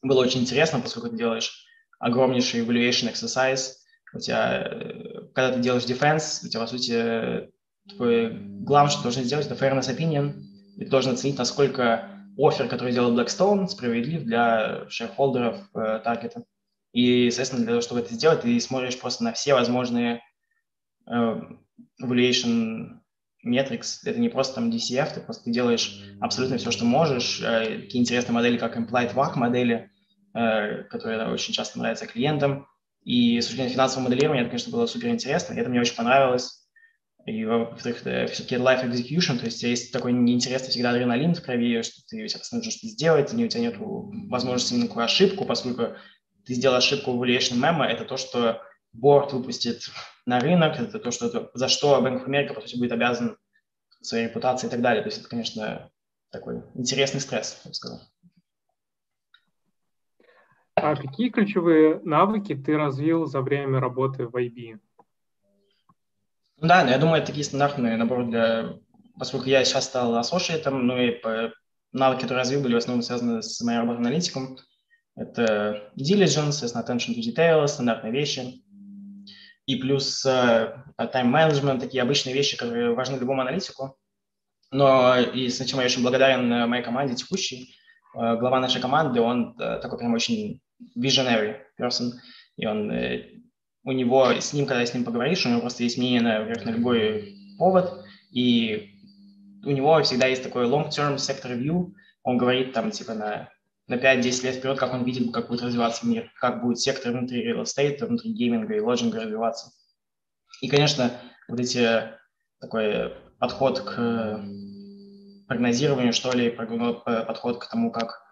Speaker 2: Было очень интересно, поскольку ты делаешь огромнейший evaluation exercise. У тебя, э, когда ты делаешь defense, у тебя, по сути, твой главное, что ты должен сделать, это fairness opinion, и ты должен оценить, насколько офер, который делал Blackstone, справедлив для шерхолдеров э, таргета. И, соответственно, для того, чтобы это сделать, ты смотришь просто на все возможные э, valuation metrics. Это не просто там DCF, ты просто делаешь абсолютно все, что можешь. Э, такие интересные модели, как implied WACC модели, э, которые очень часто нравятся клиентам. И с точки зрения финансового моделирования это, конечно, было супер интересно, это мне очень понравилось. И, во-вторых, все-таки life execution, то есть есть такой неинтересный всегда адреналин в крови, что ты тебя нужно что-то сделать, и у тебя нет возможности на никакую ошибку, поскольку ты сделал ошибку в valuation мема, это то, что борт выпустит на рынок, это то, что это, за что Bank of America, по сути, будет обязан своей репутацией и так далее. То есть это, конечно, такой интересный стресс, я бы сказал.
Speaker 1: А какие ключевые навыки ты развил за время работы в IB?
Speaker 2: Да, я думаю, это такие стандартные наборы для... Поскольку я сейчас стал ассошиетом, ну и по... навыки, которые развил, были в основном связаны с моей работой аналитиком. Это diligence, attention to detail, стандартные вещи. И плюс time management, такие обычные вещи, которые важны любому аналитику. Но и с чем я очень благодарен э, моей команде текущей. Uh, глава нашей команды, он такой прям очень visionary person. И он у него, с ним, когда с ним поговоришь, у него просто есть мнение на, на любой повод, и у него всегда есть такой long-term sector view, он говорит там типа на, на 5-10 лет вперед, как он видит, как будет развиваться мир, как будет сектор внутри real estate, внутри гейминга и лоджинга развиваться. И, конечно, вот эти такой подход к прогнозированию, что ли, подход к тому, как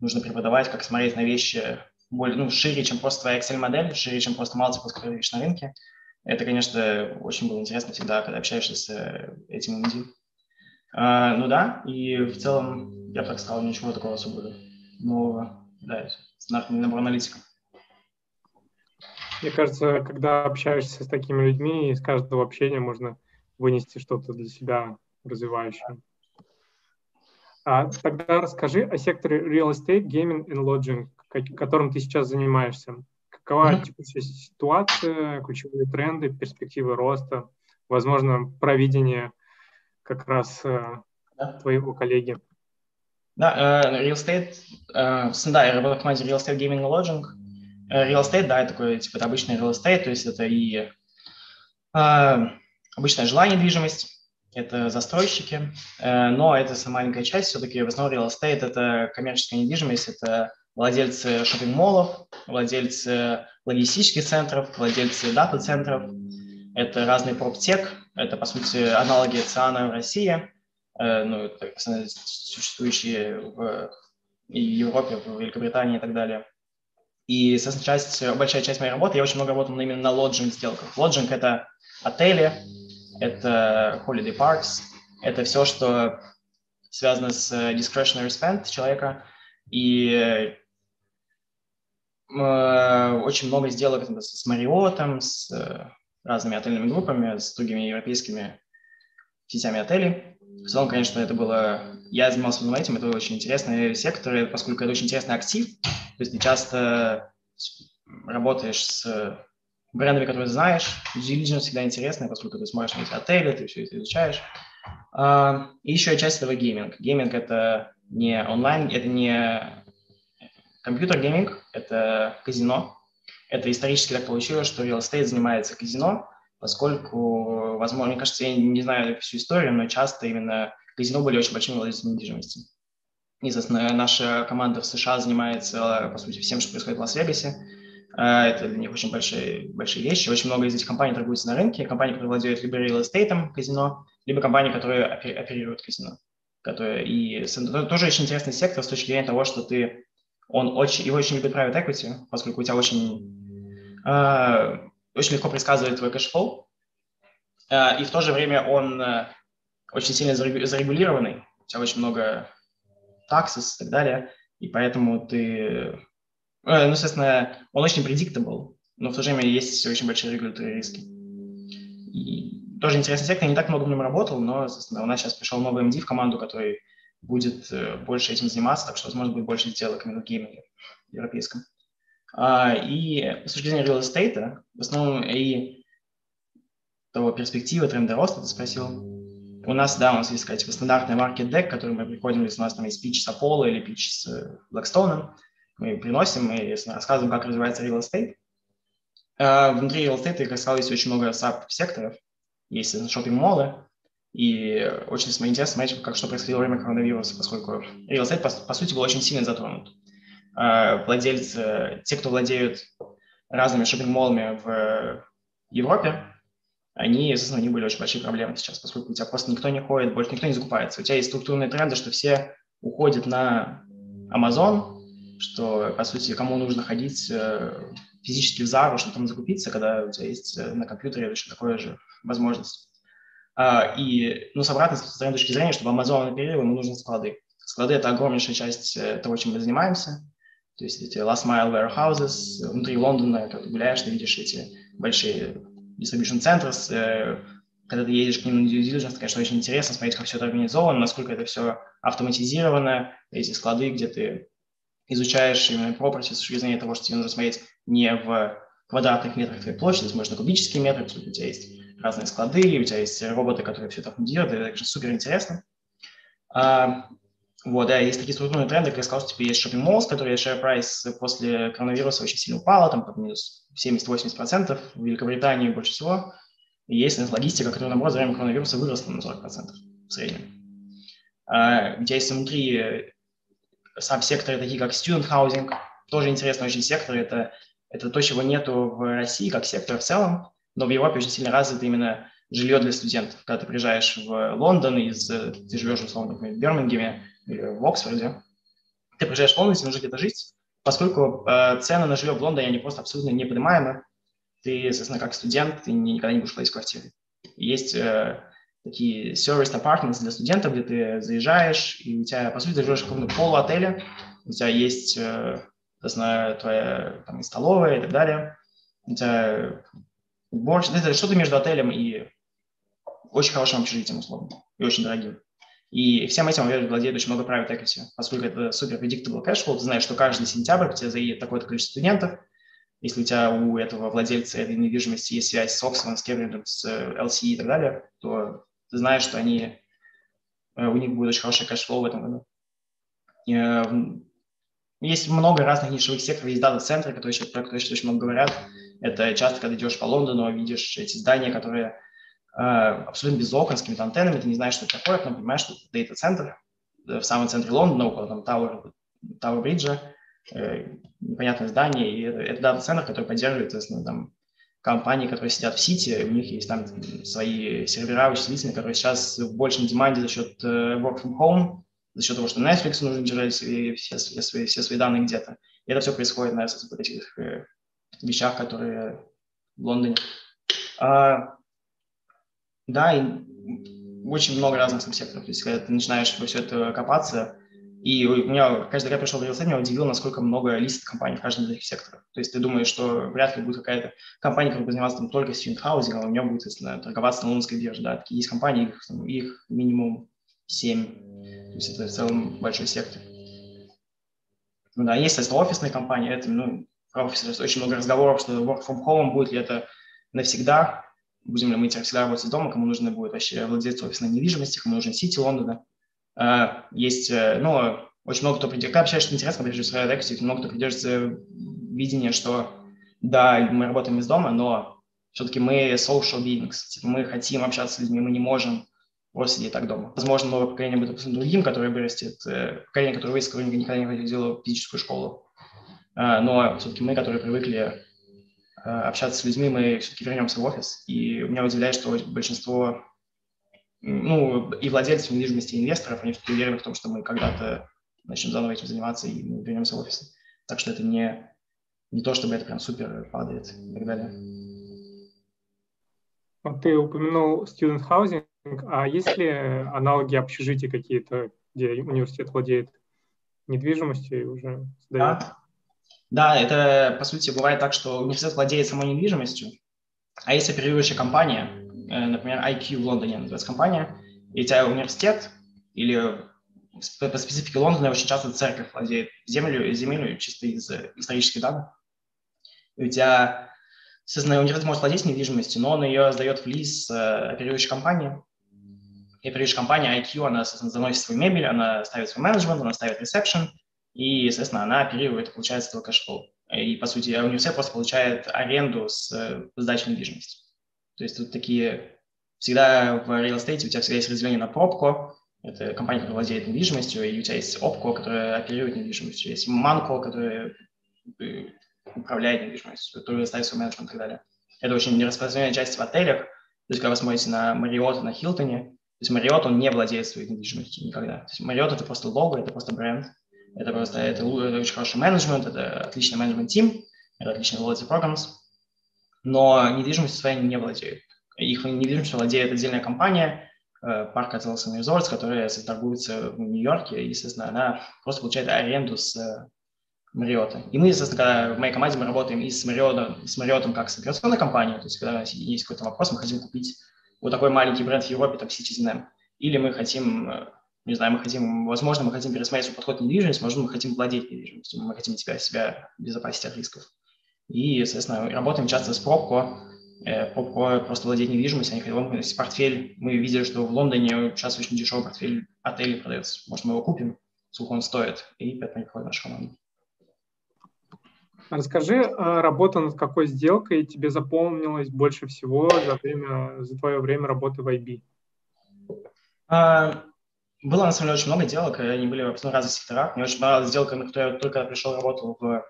Speaker 2: нужно преподавать, как смотреть на вещи более, ну, шире, чем просто твоя Excel-модель, шире, чем просто multiples, которые видишь на рынке. Это, конечно, очень было интересно всегда, когда общаешься с э, этим MD. А, ну да, и в целом, я бы так сказал, ничего такого особого нового. Да, стандартный набор аналитиков.
Speaker 1: Мне кажется, когда общаешься с такими людьми, из каждого общения можно вынести что-то для себя развивающее. А, тогда расскажи о секторе real estate, gaming and lodging которым ты сейчас занимаешься. Какова mm-hmm. текущая ситуация, ключевые тренды, перспективы роста, возможно, провидение как раз э, да. твоего коллеги?
Speaker 2: Да, uh, real estate, uh, да, я работаю в команде real estate gaming lodging. Real estate, да, это такой, типа, это обычный real estate, то есть это и обычная жилая недвижимость, это застройщики, э, но это маленькая часть, все-таки в основном real estate – это коммерческая недвижимость, это владельцы шопинг-моллов, владельцы логистических центров, владельцы дата-центров, это разный proptech, это, по сути, аналоги ЦИАНа в России, э, ну, это существующие в Европе, в Великобритании и так далее. И, соответственно, часть, большая часть моей работы, я очень много работал именно на lodging сделках. Lodging – это отели, это holiday parks, это все, что связано с discretionary spend человека. И э, очень много сделок с Marriott, с э, разными отельными группами, с другими европейскими сетями отелей. В целом, конечно, это было... Я занимался именно этим, это очень интересный сектор, поскольку это очень интересный актив. То есть ты часто работаешь с брендами, которые знаешь. Diligence всегда интересно, поскольку ты сможешь найти отели, ты все это изучаешь. А, и еще часть этого gaming. Гейминг – это не онлайн, это не компьютер-гейминг, это казино. Это исторически так получилось, что real estate занимается казино, поскольку, возможно, мне кажется, я не знаю всю историю, но часто именно казино были очень большими владельцами недвижимости. И, соответственно, наша команда в США занимается, по сути, всем, что происходит в Лас-Вегасе. А, это для них очень большие, большие вещи. Очень много из этих компаний торгуются на рынке. Компании, которые владеют либо real estate казино, либо компании, которые оперируют казино. Которые, и тоже очень интересный сектор с точки зрения того, что ты, он очень, его очень любит private equity, поскольку у тебя очень, э, очень легко предсказывает твой cash flow, э, и в то же время он э, очень сильно зарегулированный, у тебя очень много taxes и так далее, и поэтому ты Э, ну, соответственно, он очень predictable, но в то же время есть очень большие регуляторные риски. И тоже интересный сектор, я не так много в нем работал, но, соответственно, у нас сейчас пришел новый MD в команду, который будет э, больше этим заниматься, так что, возможно, будет больше сделок именно в гейминге европейском. А, и с точки зрения real estate, в основном и того перспективы, тренда роста, ты спросил, у нас, да, у нас есть, сказать, стандартный market deck, который мы приходим, если у нас там есть pitch с Apollo или pitch с э, Blackstone, мы приносим и рассказываем, как развивается real estate. А, внутри real estate, как сказал, есть очень много саб-секторов. Есть шопинг-моллы, и очень интересно смотреть, как что происходило во время коронавируса, поскольку real estate, по, по сути, был очень сильно затронут. А, владельцы, те, кто владеют разными шопинг-моллами в Европе, они, естественно, у них были очень большие проблемы сейчас, поскольку у тебя просто никто не ходит, больше никто не закупается. У тебя есть структурные тренды, что все уходят на Amazon, что, по сути, кому нужно ходить э, физически в Зару, чтобы там закупиться, когда у тебя есть э, на компьютере точно такое же возможность. А, и, ну, с обратной стороны точки зрения, чтобы Amazon оперировал, ему нужны склады. Склады – это огромнейшая часть э, того, чем мы занимаемся. То есть эти last mile warehouses, внутри Лондона, когда ты гуляешь, ты видишь эти большие distribution centers, когда ты едешь к ним на due diligence, конечно, очень интересно смотреть, как все это организовано, насколько это все автоматизировано, эти склады, где ты изучаешь именно property с точки зрения того, что тебе нужно смотреть не в квадратных метрах твоей площади, на кубические метры, у тебя есть разные склады, у тебя есть роботы, которые все это фундируют, это конечно супер интересно. А, вот, да, есть такие структурные тренды, как я сказал, что типа, есть shopping malls, которые share price после коронавируса очень сильно упала, там под минус 70-80%, в Великобритании больше всего. И есть логистика, которая, наоборот, за время коронавируса выросла на 40% в среднем. А, у тебя есть внутри саб-секторы, такие как student housing, тоже интересный очень сектор. Это, это то, чего нету в России как сектор в целом, но в Европе очень сильно развито именно жилье для студентов. Когда ты приезжаешь в Лондон, из, ты живешь, условно, в Бирмингеме или в Оксфорде, ты приезжаешь в Лондон, тебе нужно где-то жить, поскольку э, цены на жилье в Лондоне, они просто абсолютно неподнимаемы. Ты, естественно, как студент, ты никогда не будешь платить в квартире. Есть э, такие service apartments для студентов, где ты заезжаешь, и у тебя, по сути, ты живешь в каком-то полуотеле, у тебя есть, э, знаю, твоя там, столовая и так далее, у тебя борщ, это что-то между отелем и очень хорошим общежитием, условно, и очень дорогим. И всем этим, владеет очень много private equity, поскольку это супер predictable cash flow, ты знаешь, что каждый сентябрь к тебе заедет такое-то количество студентов, если у тебя у этого владельца этой недвижимости есть связь с Оксфордом, с Кембриджем, с LSE и так далее, то ты знаешь, что они, э, у них будет очень хороший cash flow в этом году. Э, есть много разных нишевых секторов, есть дата-центры, которые, про которые очень много говорят. Это часто, когда идешь по Лондону, видишь эти здания, которые абсолютно без окон, с какими-то антеннами, ты не знаешь, что это такое, но понимаешь, что это data-центр в самом центре Лондона, около там Тауэр, Тауэр Бриджа, непонятное здание, и это, это дата-центр, который поддерживает, соответственно, там компании, которые сидят в Сити, у них есть там свои сервера вычислительные, которые сейчас в большем деманде за счет work from home, за счет того, что Netflix нужно держать все, все, свои, все свои данные где-то. И это все происходит на этих э, вещах, которые в Лондоне. А, да, и очень много разных секторов. То есть, когда ты начинаешь во все это копаться, и у меня, каждый раз пришел в real меня удивило, насколько много лист компаний в каждом из этих секторов. То есть ты думаешь, что вряд ли будет какая-то компания, которая будет там только студент-хаузингом, а у нее будет, если торговаться на лондонской бирже. Да, такие есть компании, их, их минимум 7. То есть это в целом большой сектор. Ну да, есть, офисные компании, это, ну, про офис очень много разговоров, что work from home будет ли это навсегда, будем ли мы теперь всегда работать из дома, кому нужно будет вообще владельцу офисной недвижимости, кому нужен Сити Лондона. Uh, есть, э, ну, очень много кто придерживается, когда общаешься интересно, придерживается Red много кто придерживается видения, что да, мы работаем из дома, но все-таки мы social beings, типа мы хотим общаться с людьми, мы не можем просто сидеть так дома. Возможно, новое поколение будет абсолютно другим, которое вырастет, э, поколение, которое вырастет, никогда не ходило в физическую школу. А, но все-таки мы, которые привыкли а, общаться с людьми, мы все-таки вернемся в офис. И меня удивляет, что большинство, ну, и владельцев недвижимости, и инвесторов, они все-таки уверены в том, что мы когда-то начнем заново этим заниматься и мы вернемся в офис. Так что это не, не то, чтобы это прям супер падает и так далее.
Speaker 1: Ты упомянул student housing. А есть ли аналоги общежитий какие-то, где университет владеет недвижимостью и уже
Speaker 2: сдает? Да. Да, это, по сути, бывает так, что университет владеет самой недвижимостью, а есть оперирующая компания, э, например, IQ в Лондоне называется компания, и у тебя университет или по специфике Лондона очень часто церковь владеет землю, землю чисто из исторических данных. И у тебя, естественно, университет может владеть недвижимостью, но он ее сдает в lease э, оперирующей компании, и прежде компания IQ, она, соответственно, заносит свою мебель, она ставит свой менеджмент, она ставит ресепшн, и, естественно, она оперирует, получается, этого cash flow. И, по сути, университет просто получает аренду с э, сдачей недвижимости. То есть тут такие... Всегда в real estate у тебя всегда есть разделение на пробку, это компания, которая владеет недвижимостью, и у тебя есть опко, которая оперирует недвижимостью, есть манко, которая э, управляет недвижимостью, которая ставит свой менеджмент и так далее. Это очень нераспространенная часть в отелях. То есть, когда вы смотрите на Marriott, на Хилтоне, то есть Marriott, он не владеет своей недвижимостью никогда. То есть Marriott – это просто лого, это просто бренд, это просто это, это очень хороший менеджмент, это отличный менеджмент-тим, это отличный loyalty programs, но недвижимостью своей не владеют. Их недвижимостью владеет отдельная компания, парк Hotels and Resorts, которая торгуется в Нью-Йорке, и, естественно, она просто получает аренду с Marriott. И мы, естественно, когда в моей команде мы работаем и с Marriott, с Marriott как с операционной компанией, то есть когда есть какой-то вопрос, мы хотим купить вот такой маленький бренд в Европе, там Citizen Или мы хотим, э, не знаю, мы хотим, возможно, мы хотим пересмотреть свой подход к недвижимости, возможно, мы хотим владеть недвижимостью, мы хотим себя, себя обезопасить от рисков. И, соответственно, работаем часто с пробко, э, пробко просто владеть недвижимостью, они хотят, если портфель, мы видели, что в Лондоне сейчас очень дешевый портфель отелей продается, может, мы его купим, сколько он стоит, и поэтому приходит наша команда.
Speaker 1: Расскажи, а, работа над какой сделкой тебе запомнилась больше всего за, время, за твое время работы в IB?
Speaker 2: А, было, на самом деле, очень много сделок, они были в разных секторах. Мне очень понравилась сделка, на которой я только пришел, работал в...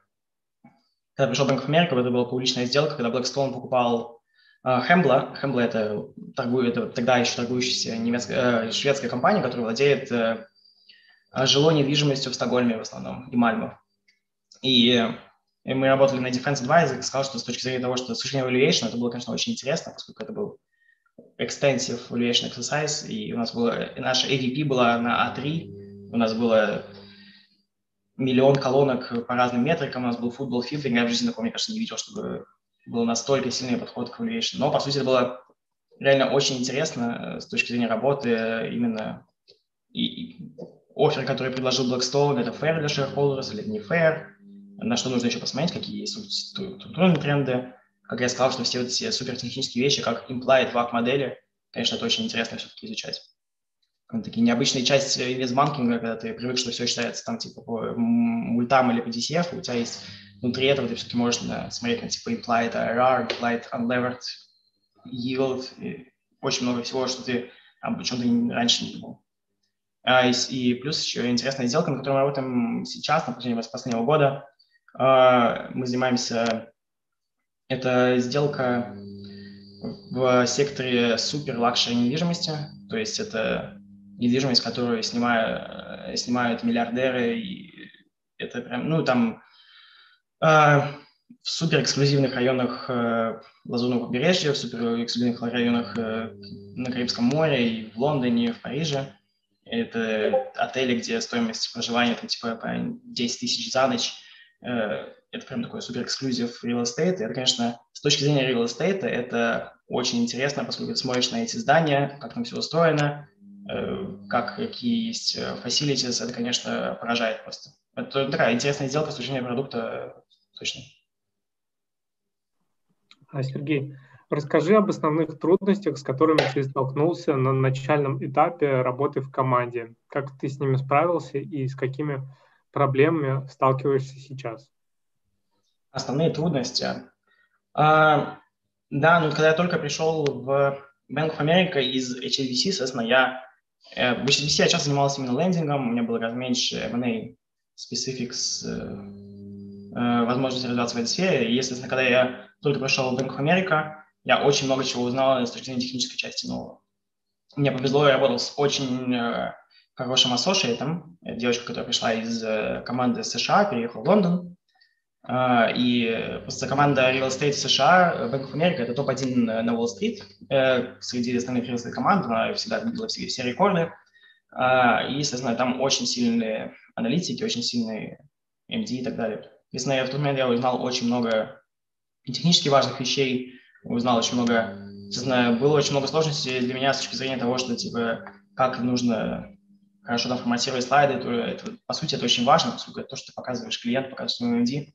Speaker 2: Когда пришел в of America, это была публичная сделка, когда Blackstone покупал Хембла. Хембла – это, это тогда еще торгующаяся немецкая, э, шведская компания, которая владеет э, жилой недвижимостью в Стокгольме в основном и Мальмо. И и мы работали на Defense Advisor, и сказал, что с точки зрения того, что существование evaluation, это было, конечно, очень интересно, поскольку это был extensive evaluation exercise, и у нас было, наша AVP была на A3, у нас было миллион колонок по разным метрикам, у нас был футбол фильтр, я в жизни такого, мне кажется, не видел, чтобы был настолько сильный подход к evaluation. Но, по сути, это было реально очень интересно э, с точки зрения работы именно и, и офер, который предложил Blackstone, это fair для shareholders или не fair, на что нужно еще посмотреть, какие есть структурные тренды. Как я сказал, что все вот эти супертехнические вещи, как implied WAC модели, конечно, это очень интересно все-таки изучать. Такие необычные части инвестбанкинга, когда ты привык, что все считается там типа по мультам или по DCF, у тебя есть внутри этого ты все-таки можешь да, смотреть на типа implied IRR, implied unlevered yield, и очень много всего, что ты об чем ты раньше не думал. А, и, и плюс еще интересная сделка, на которой мы работаем сейчас, на протяжении последнего года. А, мы занимаемся, это сделка в секторе супер luxury недвижимости, то есть это недвижимость, которую снимают, снимают миллиардеры, и это прям, ну, там э, в супер эксклюзивных районах э, Лазурного побережья, в супер эксклюзивных районах э, на Карибском море, и в Лондоне, и в Париже. Это отели, где стоимость проживания там типа по 10 тысяч за ночь. Э, это прям такой супер эксклюзив real estate. Это, конечно, с точки зрения real estate, это очень интересно, поскольку ты смотришь на эти здания, как там все устроено, э, как какие есть э, facilities, это, конечно, поражает просто. Это такая интересная сделка с точки зрения продукта, точно.
Speaker 1: А, Сергей, расскажи об основных трудностях, с которыми ты столкнулся на начальном этапе работы в команде. Как ты с ними справился и с какими проблемами сталкиваешься сейчас?
Speaker 2: Основные трудности. А, да, ну когда я только пришел в Bank of America из HSBC, соответственно, я э, в HSBC я часто занимался именно лендингом, у меня было гораздо меньше M&A specifics, э, э, возможности развиваться в этой сфере. И, естественно, когда я только пришел в Bank of America, я очень много чего узнал с точки зрения технической части нового. Мне повезло, я работал с очень хорошим ассошиетом, девочка, которая пришла из команды США, переехала в Лондон, и просто команда Real Estate США, Bank of America, это топ-1 на Уолл-стрит э, среди остальных real estate команд, она всегда била все, все рекорды, э, и, соответственно, там очень сильные аналитики, очень сильные MD и так далее. Естественно, я в тот момент я узнал очень много технически важных вещей, узнал очень много, честно, было очень много сложностей для меня с точки зрения того, что, типа, как нужно хорошо там форматировать слайды, то это, по сути, это очень важно, поскольку это то, что ты показываешь клиенту, показываешь своему MD.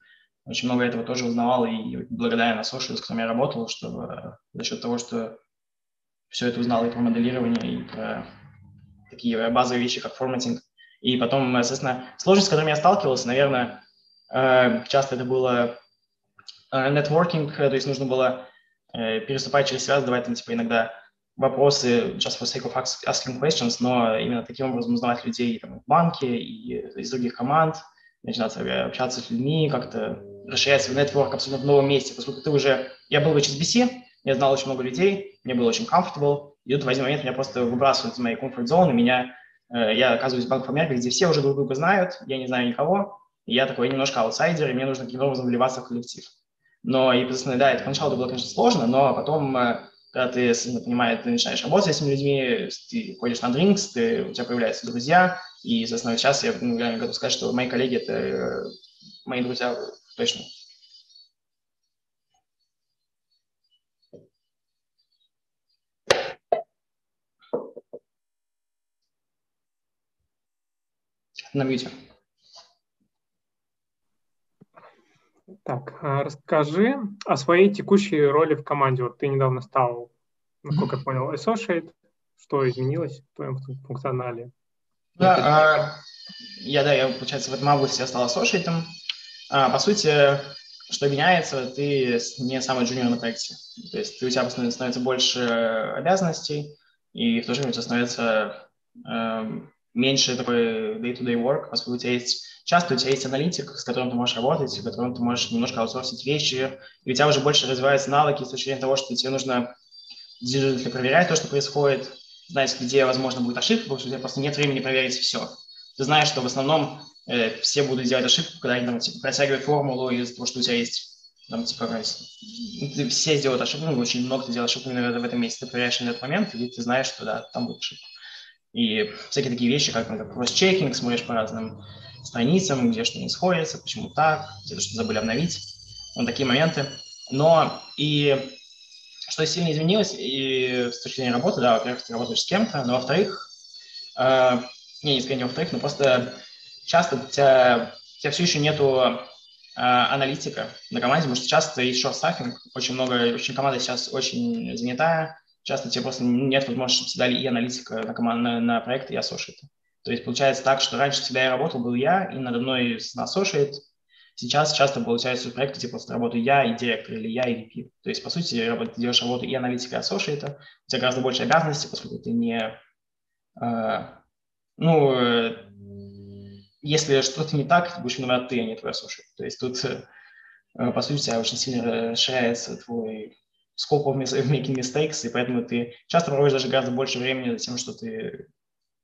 Speaker 2: Очень много этого тоже узнавал, и благодаря на social, с которым я работал, чтобы за счет того, что все это узнал и про моделирование, и про такие базовые вещи, как форматинг. И потом, естественно, сложность, с которыми я сталкивался, наверное, э, часто это было нетворкинг, то есть нужно было Э, переступать через себя, задавать там, типа, иногда вопросы just for sake of asking questions, но именно таким образом узнавать людей там, в банке и из других команд, начинать общаться с людьми, как-то расширять свой нетворк абсолютно в новом месте, поскольку ты уже... Я был в HSBC, я знал очень много людей, мне было очень comfortable, и тут в один момент меня просто выбрасывают из моей и меня, э, я оказываюсь в Банке Америки, где все уже друг друга знают, я не знаю никого, и я такой немножко аутсайдер, и мне нужно каким-то образом вливаться в коллектив. Но, и, естественно, да, это поначалу было, конечно, сложно, но потом, э, когда ты, понимаешь, ты начинаешь работать с этими людьми, ты ходишь на дринкс, ты, у тебя появляются друзья, и, естественно, сейчас я ну, готов сказать, что мои коллеги – это э, мои друзья точно. На мьюте.
Speaker 1: Так, а расскажи о своей текущей роли в команде. Вот ты недавно стал, насколько я понял, associate. Что изменилось в твоем функционале?
Speaker 2: Да, а, я, да, я, получается, в этом августе я стал associate. А, по сути, что меняется, ты не самый джуниор на проекте. То есть у тебя становится больше обязанностей, и в то же время у тебя становится э, меньше такой day-to-day work, поскольку у тебя есть часто у тебя есть аналитик, с которым ты можешь работать, с которым ты можешь немножко аутсорсить вещи, и у тебя уже больше развиваются навыки с точки зрения того, что тебе нужно проверять то, что происходит, знать, где, возможно, будет ошибка, потому что у тебя просто нет времени проверить все. Ты знаешь, что в основном э, все будут делать ошибку, когда они там, типа, протягивают формулу из-за того, что у тебя есть там, типа, ты, все сделают ошибку, ну, очень много ты делаешь ошибку именно в этом месте, ты проверяешь на этот момент, и ты знаешь, что да, там будет ошибка. И всякие такие вещи, как, ну, кросс-чекинг, смотришь по разным страницам, где что не сходится, почему так, где-то что забыли обновить. Вот такие моменты. Но и что сильно изменилось и с точки зрения работы, да, во-первых, ты работаешь с кем-то, но во-вторых, э, не, не скорее не во-вторых, но просто часто у тебя, у тебя все еще нету э, аналитика на команде, потому что часто есть шорт-стаффинг, очень много, очень команда сейчас очень занятая, часто тебе просто нет возможности, чтобы всегда и аналитика на, команд, на, на проект, и ассошиты. То есть получается так, что раньше всегда я работал, был я, и надо мной associate Сейчас часто получается проекты, типа, работаю я и директор, или я и VP. То есть, по сути, ты делаешь работу и аналитика, и ассошиэта, у тебя гораздо больше обязанностей, поскольку ты не... Э, ну, э, если что-то не так, будешь виноват ты, а не твой ассошиэт. То есть тут, э, по сути, у тебя очень сильно расширяется твой scope of making mistakes, и поэтому ты часто проводишь даже гораздо больше времени за тем, что ты...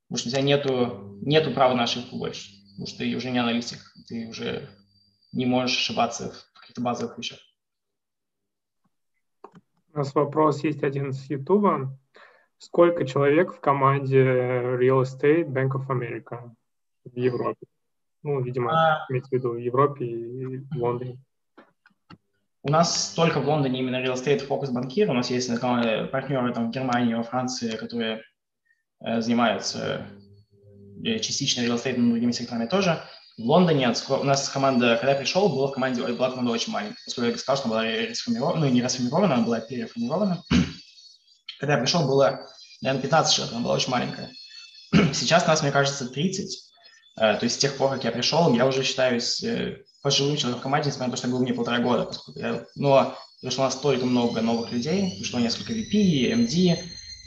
Speaker 2: Потому что у тебя нету, нету права на ошибку больше, потому что ты уже не аналитик, ты уже не можешь ошибаться в каких-то базовых вещах.
Speaker 1: У нас вопрос есть один с YouTube. Сколько человек в команде Real Estate Bank of America в Европе? Ну, видимо, а... имеется в виду в Европе и в Лондоне.
Speaker 2: У нас только в Лондоне именно real estate фокус банкир. У нас есть партнеры там, в Германии, во Франции, которые э, занимаются э, частично real estate, но другими секторами тоже. В Лондоне у нас команда, когда я пришел, была в команде, была команда очень маленькая. Поскольку я сказал, что она была расформирована, ну, не расформирована, она была переформирована. Когда я пришел, было, наверное, 15 человек, она была очень маленькая. Сейчас нас, мне кажется, 30. Э, то есть с тех пор, как я пришел, я уже считаюсь пожилым человеком в команде, несмотря на то, что я был не полтора года, я, но пришло настолько много новых людей, пришло несколько VP, MD,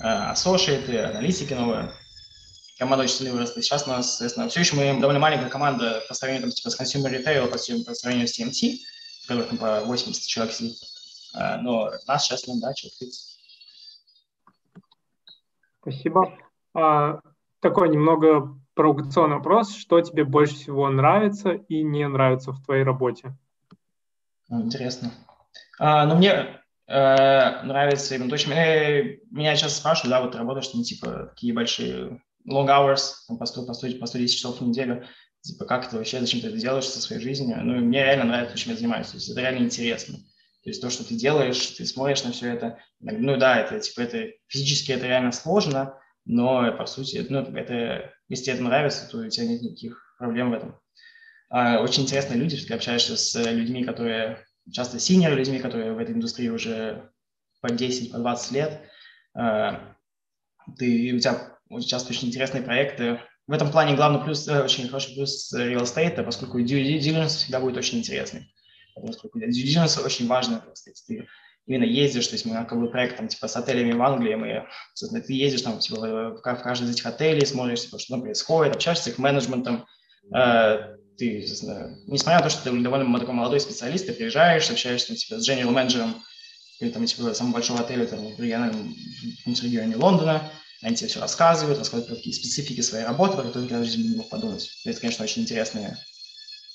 Speaker 2: associate, аналитики новые. Команда очень сильно выросла. Сейчас у нас, соответственно, все еще мы довольно маленькая команда по сравнению там, типа, с consumer retail, по, сравнению с TMT, в которых там, по 80 человек сидит. Но нас сейчас, ну, да, человек 30.
Speaker 1: Спасибо. А, такой немного провокационный вопрос. Что тебе больше всего нравится и не нравится в твоей работе?
Speaker 2: Интересно. А, ну, мне э, нравится именно то, что меня, меня сейчас спрашивают, да, вот работаешь, там, типа, такие большие long hours, по 100, по 100, по 110 часов в неделю, типа, как это вообще, зачем ты это делаешь со своей жизнью? Ну, мне реально нравится, чем я занимаюсь, то есть это реально интересно. То есть то, что ты делаешь, ты смотришь на все это, ну да, это, типа, это физически это реально сложно, но, по сути, ну, это если тебе это нравится, то у тебя нет никаких проблем в этом. А, очень интересные люди, ты общаешься с людьми, которые часто синер людьми, которые в этой индустрии уже по 10, по 20 лет. А, ты, у тебя часто очень интересные проекты. В этом плане главный плюс, э, очень хороший плюс real estate, поскольку due diligence всегда будет очень интересный. Поскольку diligence очень важно. Ты именно ездишь, то есть мы как проект там типа с отелями в Англии, мы, ты ездишь там типа в, каждый из этих отелей, смотришь, типа, что там происходит, общаешься с их менеджментом, э, ты, несмотря на то, что ты довольно такой молодой специалист, ты приезжаешь, общаешься там, типа, с general менеджером или там типа самого большого отеля там, в регионе, в регионе Лондона, они тебе все рассказывают, рассказывают про такие специфики своей работы, про которые ты даже не мог подумать. Это, конечно, очень интересные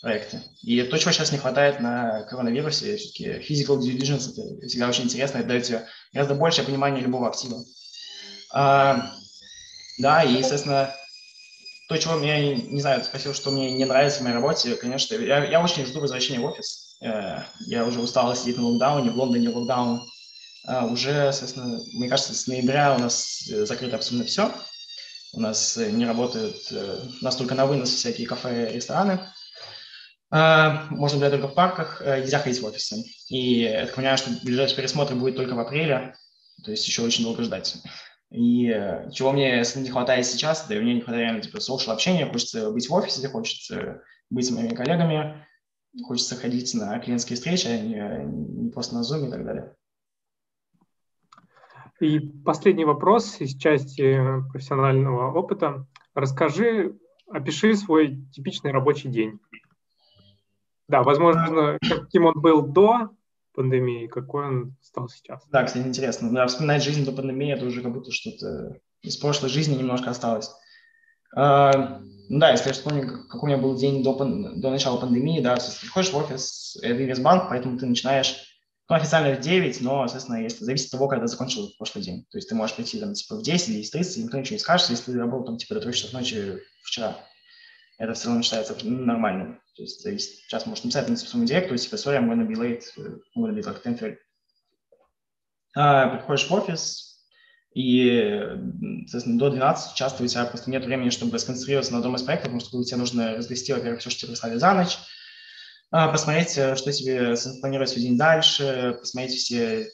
Speaker 2: проекты. И то, чего сейчас не хватает на коронавирусе, все-таки physical due diligence, это всегда очень интересно, это дает тебе гораздо большее понимание любого актива. А, да, и, естественно, то, чего мне, не знаю, спросил, что мне не нравится в моей работе, конечно, я, я очень жду возвращения в офис. Э, я уже устал сидеть на локдауне, в Лондоне локдаун. А уже, соответственно, мне кажется, с ноября у нас э, закрыто абсолютно все. У нас э, не работают, у нас только на вынос всякие кафе, рестораны. А, можно гулять только в парках, э, нельзя ходить в офисы. И я так понимаю, что ближайший пересмотр будет только в апреле, то есть еще очень долго ждать. И э, чего мне не хватает сейчас, да и мне не хватает реально типа social общения, хочется быть в офисе, хочется быть с моими коллегами, хочется ходить на клиентские встречи, а не, не просто на Zoom и так далее.
Speaker 1: И последний вопрос из части профессионального опыта. Расскажи, опиши свой типичный рабочий день. Да, возможно, каким он был до пандемии, какой он стал сейчас.
Speaker 2: Да, кстати, интересно. Да, вспоминать жизнь до пандемии, это уже как будто что-то из прошлой жизни немножко осталось. А, да, если я вспомню, какой у меня был день до, до начала пандемии, да, ты приходишь в офис, это инвестбанк, поэтому ты начинаешь, ну, официально в 9, но, соответственно, если, зависит от того, когда закончил прошлый день. То есть ты можешь прийти, там, типа, в 10 или 10.30, и никто ничего не скажет, если ты работал, там, типа, до 3 часов ночи вчера это все равно считается нормальным. То есть. Сейчас может написать на своему директору, типа, sorry, I'm gonna be late, I'm gonna be like 10.30. А, приходишь в офис, и, соответственно, до 12 часто у тебя просто нет времени, чтобы сконцентрироваться на одном из проектов, потому что тебе нужно разгрести, во-первых, все, что тебе прислали за ночь, а, посмотреть, э, что тебе планировать свой день дальше, посмотреть все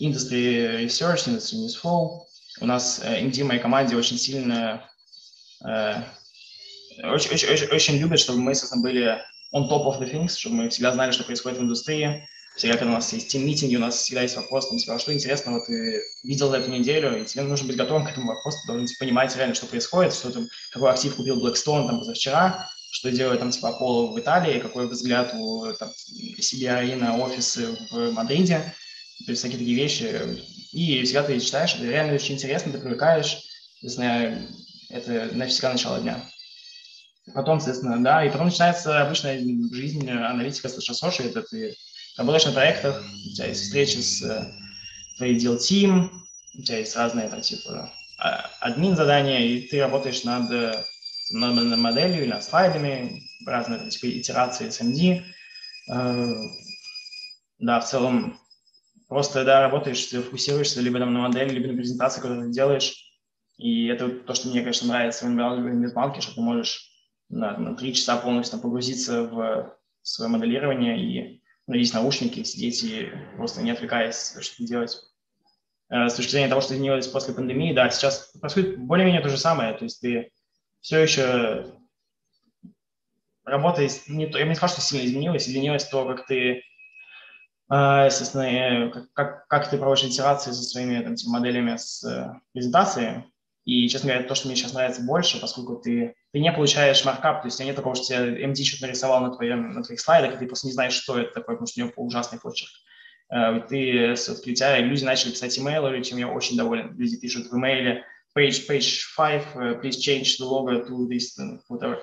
Speaker 2: industry research, industry news flow. У нас MD э, в моей команде очень сильно э, очень, очень, очень, очень любят, чтобы мы, собственно, были on top of the things, чтобы мы всегда знали, что происходит в индустрии. Всегда, когда у нас есть тим-митинги, у нас всегда есть вопрос, там, типа, а что интересного ты видел за эту неделю, и тебе нужно быть готовым к этому вопросу, ты должен типа, понимать реально, что происходит, что там, какой актив купил Blackstone там позавчера, что делает там типа Apollo в Италии, какой взгляд у там, CBRE на офисы в Мадриде, то есть всякие такие вещи. И всегда ты читаешь, это реально очень интересно, ты привлекаешь, соответственно, это навсегда начало дня. Потом, соответственно, да, и потом начинается обычная жизнь аналитика с Соши, это ты работаешь на проектах, у тебя есть встречи с э, твоей дел team, у тебя есть разные там типа а, админ задания, и ты работаешь над, э, над, моделью или над слайдами, разные типа итерации SMD. Э, да, в целом просто, да, работаешь, ты фокусируешься либо там на модели, либо на презентации, которую ты делаешь, и это то, что мне, конечно, нравится в инвестбанке, что ты можешь на, на три часа полностью погрузиться в свое моделирование и ну, есть наушники, сидеть и просто не отвлекаясь, что-то делать. Э, с точки зрения того, что изменилось после пандемии, да, сейчас происходит более-менее то же самое, то есть ты все еще работа, не я бы не сказал, что сильно изменилось, изменилось то, как ты, э, естественно, э, как, как, как ты проводишь итерации со своими там, типа, моделями с презентацией, и, честно говоря, то, что мне сейчас нравится больше, поскольку ты, ты не получаешь маркап, то есть нет такого, что тебе MD что-то нарисовал на, твоем, на твоих слайдах, и ты просто не знаешь, что это такое, потому что у него ужасный почерк. Uh, ты, у тебя люди начали писать имейлы, чем я очень доволен. Люди пишут в имейле page, page 5, uh, please change the logo to this, whatever.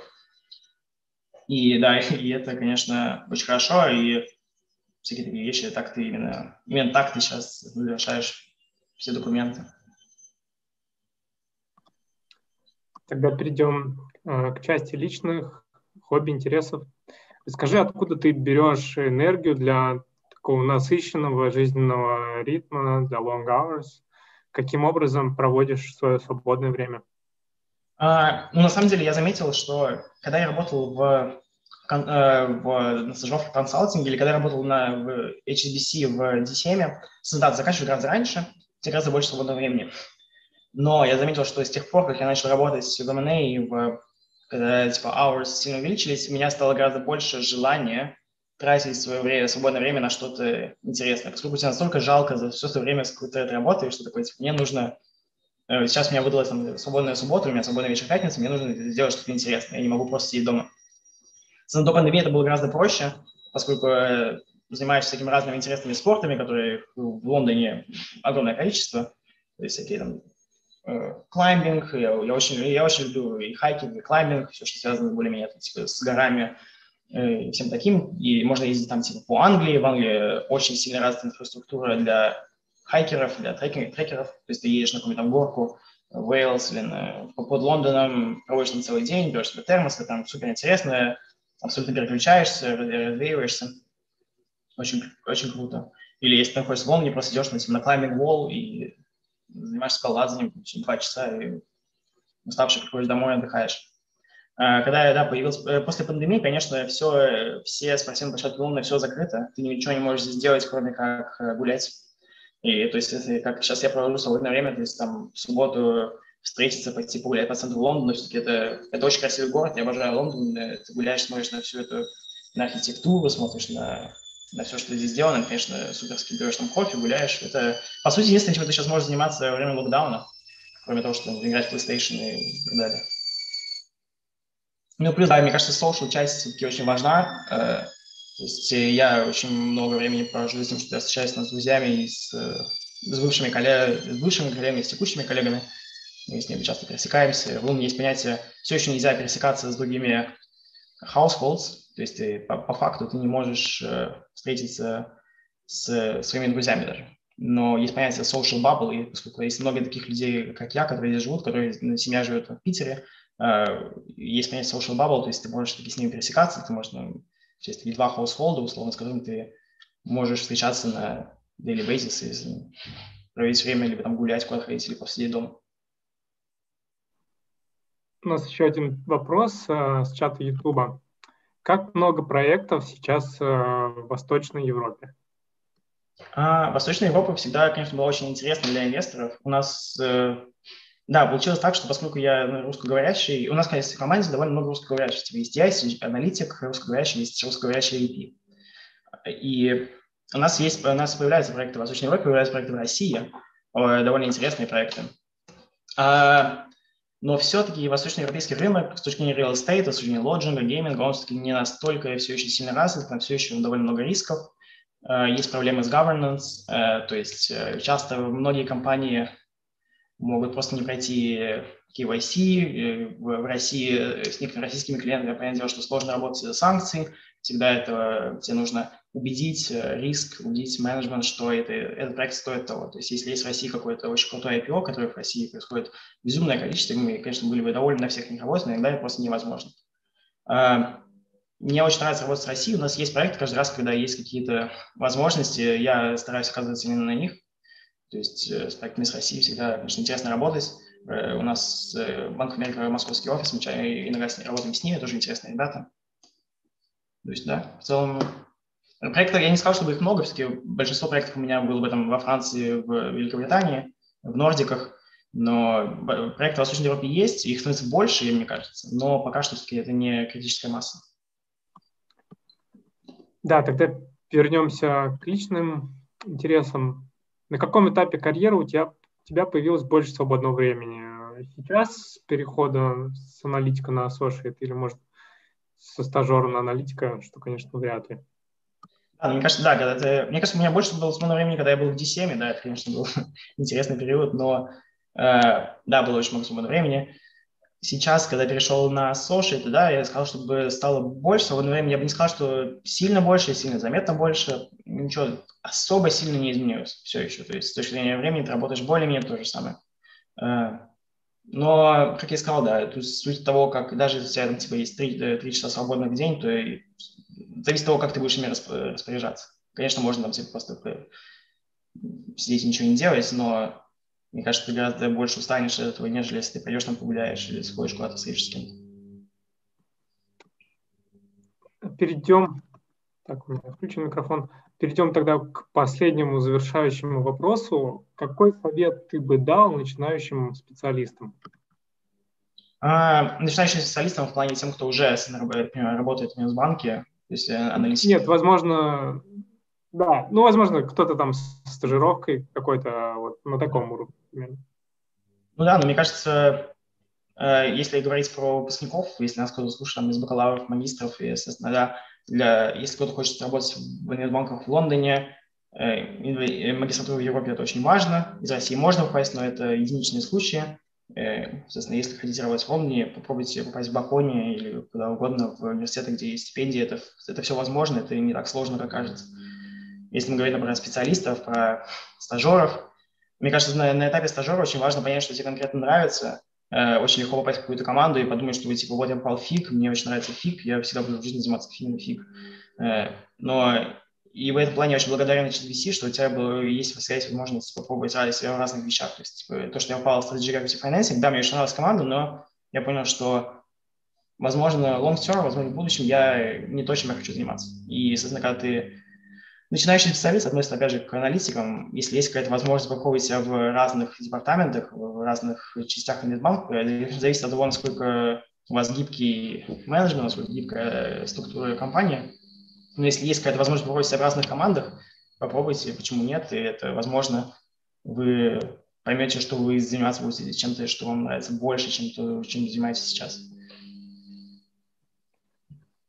Speaker 2: И да, и это, конечно, очень хорошо, и всякие такие вещи, так ты именно, именно так ты сейчас завершаешь все документы.
Speaker 1: Тогда перейдем э, к части личных хобби, интересов. Скажи, откуда ты берешь энергию для такого насыщенного жизненного ритма, для long hours? Каким образом проводишь свое свободное время?
Speaker 2: А, ну, на самом деле, я заметил, что когда я работал в, э, в, на стажировке консалтинге или когда я работал на, в HSBC в DCM, да, заканчиваю гораздо раньше, гораздо больше свободного времени. Но я заметил, что с тех пор, как я начал работать в M&A, и в, когда типа hours сильно увеличились, у меня стало гораздо больше желания тратить свое время, свободное время на что-то интересное. Поскольку тебе настолько жалко за все свое время, сколько ты работаешь, что такое, типа, мне нужно... Э, сейчас у меня выдалась там, свободная суббота, у меня свободный вечер пятница, мне нужно сделать что-то интересное, я не могу просто сидеть дома. До пандемии это было гораздо проще, поскольку э, занимаешься такими разными интересными спортами, которые в Лондоне огромное количество, то есть всякие там клаймбинг, я, я, очень, я очень люблю и хайкинг, и клаймбинг, все, что связано более-менее типа, с горами э, и всем таким. И можно ездить там типа по Англии. В Англии очень сильно развита инфраструктура для хайкеров, для трекинг, трекеров. То есть ты едешь на какую-то горку Уэйлс или на, под Лондоном, проводишь там целый день, берешь себе термос, там супер интересно, абсолютно переключаешься, развеиваешься. Очень, очень круто. Или если ты находишься в Лондоне, просто идешь на, типа, на climbing wall и занимаешься скалолазанием два часа, и уставший приходишь домой, отдыхаешь. А, когда да, появился, э, после пандемии, конечно, все, все спортивные площадки Лондона, все закрыто, ты ничего не можешь сделать, кроме как э, гулять. И то есть, если, как сейчас я провожу свободное время, то есть там в субботу встретиться, пойти погулять по центру Лондона, все-таки это, это очень красивый город, я обожаю Лондон, ты гуляешь, смотришь на всю эту на архитектуру, смотришь на на все, что здесь сделано, конечно, суперски берешь там кофе, гуляешь. Это, по сути, единственное, чем ты сейчас можешь заниматься во время локдауна, кроме того, что играть в PlayStation и так далее. Ну, плюс, да, мне кажется, social часть все-таки очень важна. Э, то есть э, я очень много времени провожу с тем, что я встречаюсь с друзьями и с, э, с бывшими коллегами, с бывшими коллегами, с текущими коллегами. Мы с ними часто пересекаемся. В Луне есть понятие, все еще нельзя пересекаться с другими households, то есть ты, по, по факту ты не можешь э, встретиться с своими друзьями даже. Но есть понятие social bubble, и поскольку есть много таких людей, как я, которые здесь живут, которые семья живет в Питере, э, есть понятие social bubble, то есть ты можешь таки с ними пересекаться, ты можешь, ну, то есть два household, условно скажем, ты можешь встречаться на daily basis и проводить время, либо там гулять куда-то ходить, или посидеть дома.
Speaker 1: У нас еще один вопрос э, с чата Ютуба. Как много проектов сейчас э, в Восточной Европе?
Speaker 2: А, Восточная Европа всегда, конечно, была очень интересна для инвесторов. У нас э, Да, получилось так, что поскольку я ну, русскоговорящий, у нас, конечно, в команде довольно много русскоговорящих. Типа есть я, аналитик русскоговорящий, есть русскоговорящий VP. И у нас есть, у нас появляются проекты в Восточной Европе, появляются проекты в России, довольно интересные проекты. А, но все-таки восточноевропейский рынок с точки зрения real estate, с точки зрения лоджинга, гейминга, он все-таки не настолько все еще сильно развит, там все еще довольно много рисков. А, есть проблемы с governance, а, то есть э, часто многие компании могут просто не пройти KYC. В России с некоторыми российскими клиентами, понятное дело, что сложно работать из-за санкций. Всегда это тебе нужно убедить э, риск, убедить менеджмент, что это, этот проект стоит того. То есть если есть в России какой-то очень крутой IPO, который в России происходит безумное количество, мы, конечно, были бы довольны на всех работать, но иногда это просто невозможно. А, мне очень нравится работать с Россией. У нас есть проект каждый раз, когда есть какие-то возможности, я стараюсь оказываться именно на них. То есть э, с проектами с Россией всегда, конечно, интересно работать. Э, у нас Банк Америка московский офис, мы иногда работаем с ними, тоже интересные ребята. То есть, да, в целом Проектов, я не сказал, чтобы их много, все-таки большинство проектов у меня было бы там во Франции, в Великобритании, в Нордиках, но проекты в Восточной Европе есть, их становится больше, мне кажется, но пока что все-таки это не критическая масса.
Speaker 1: Да, тогда вернемся к личным интересам. На каком этапе карьеры у тебя, у тебя появилось больше свободного времени? Сейчас с перехода с аналитика на associate или, может, со стажера на аналитика, что, конечно, вряд ли.
Speaker 2: Да, мне кажется, да, когда ты, мне кажется, у меня больше было свободного времени, когда я был в D7, да, это, конечно, был интересный период, но э, да, было очень много свободного времени. Сейчас, когда перешел на Associate, да, я сказал, чтобы стало больше свободного времени. Я бы не сказал, что сильно больше, сильно заметно больше. Ничего особо сильно не изменилось все еще. То есть с точки зрения времени ты работаешь более-менее то же самое. Э, но, как я сказал, да, то суть того, как даже если у тебя типа, есть 3, 3 часа свободных в день, то зависит от того, как ты будешь ими распоряжаться. Конечно, можно там типа, просто сидеть и ничего не делать, но мне кажется, ты гораздо больше устанешь от этого, нежели если ты пойдешь там погуляешь или сходишь куда-то встретишься с кем-то.
Speaker 1: Перейдем, так, у меня включен микрофон. Перейдем тогда к последнему завершающему вопросу. Какой совет ты бы дал начинающим специалистам?
Speaker 2: А, начинающим специалистам в плане тем, кто уже работает в банке, то есть э, аналитики?
Speaker 1: Нет, возможно, да, ну, возможно, кто-то там с стажировкой какой-то вот на таком уровне.
Speaker 2: Ну да, но мне кажется, э, если говорить про выпускников, если нас кто-то слушает там, из бакалавров, магистров, и, естественно, да, для, если кто-то хочет работать в инвестбанках в Лондоне, э, магистратура в Европе это очень важно. Из России можно попасть, но это единичные случаи. Э, соответственно, если хотите работать в Омни, попробуйте попасть в Баконе или куда угодно, в университеты, где есть стипендии. Это, это все возможно, это не так сложно, как кажется. Если мы говорим про специалистов, про стажеров, мне кажется, на, на этапе стажера очень важно понять, что тебе конкретно нравится. Э, очень легко попасть в какую-то команду и подумать, что вы типа, вот я попал в фиг, мне очень нравится фиг, я всегда буду в жизни заниматься фигом фиг. Э, но и в этом плане я очень благодарен HSBC, что у тебя было, есть, есть возможность попробовать себя в разных вещах. То есть типа, то, что я попал в Strategic Equity Financing, да, мне очень нравилась команда, но я понял, что, возможно, long term, возможно, в будущем я не то, чем я хочу заниматься. И, соответственно, когда ты начинающий специалист относится, опять же, к аналитикам. Если есть какая-то возможность попробовать себя в разных департаментах, в разных частях инвестбанка, зависит от того, насколько у вас гибкий менеджмент, насколько гибкая структура компании, но если есть какая-то возможность попробовать в разных командах, попробуйте, почему нет, и это, возможно, вы поймете, что вы заниматься будете чем-то, что вам нравится больше, чем то, чем занимаетесь сейчас.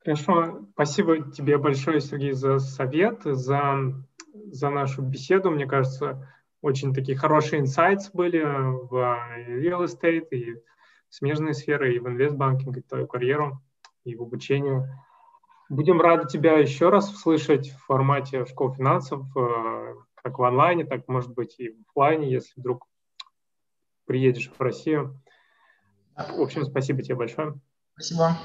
Speaker 1: Хорошо, спасибо тебе большое, Сергей, за совет, за, за нашу беседу. Мне кажется, очень такие хорошие инсайты были в real estate и в смежной сферы, и в инвестбанкинг, и в твою карьеру, и в обучение. Будем рады тебя еще раз услышать в формате школ финансов, э, как в онлайне, так, может быть, и в офлайне, если вдруг приедешь в Россию. В общем, спасибо тебе большое.
Speaker 2: Спасибо.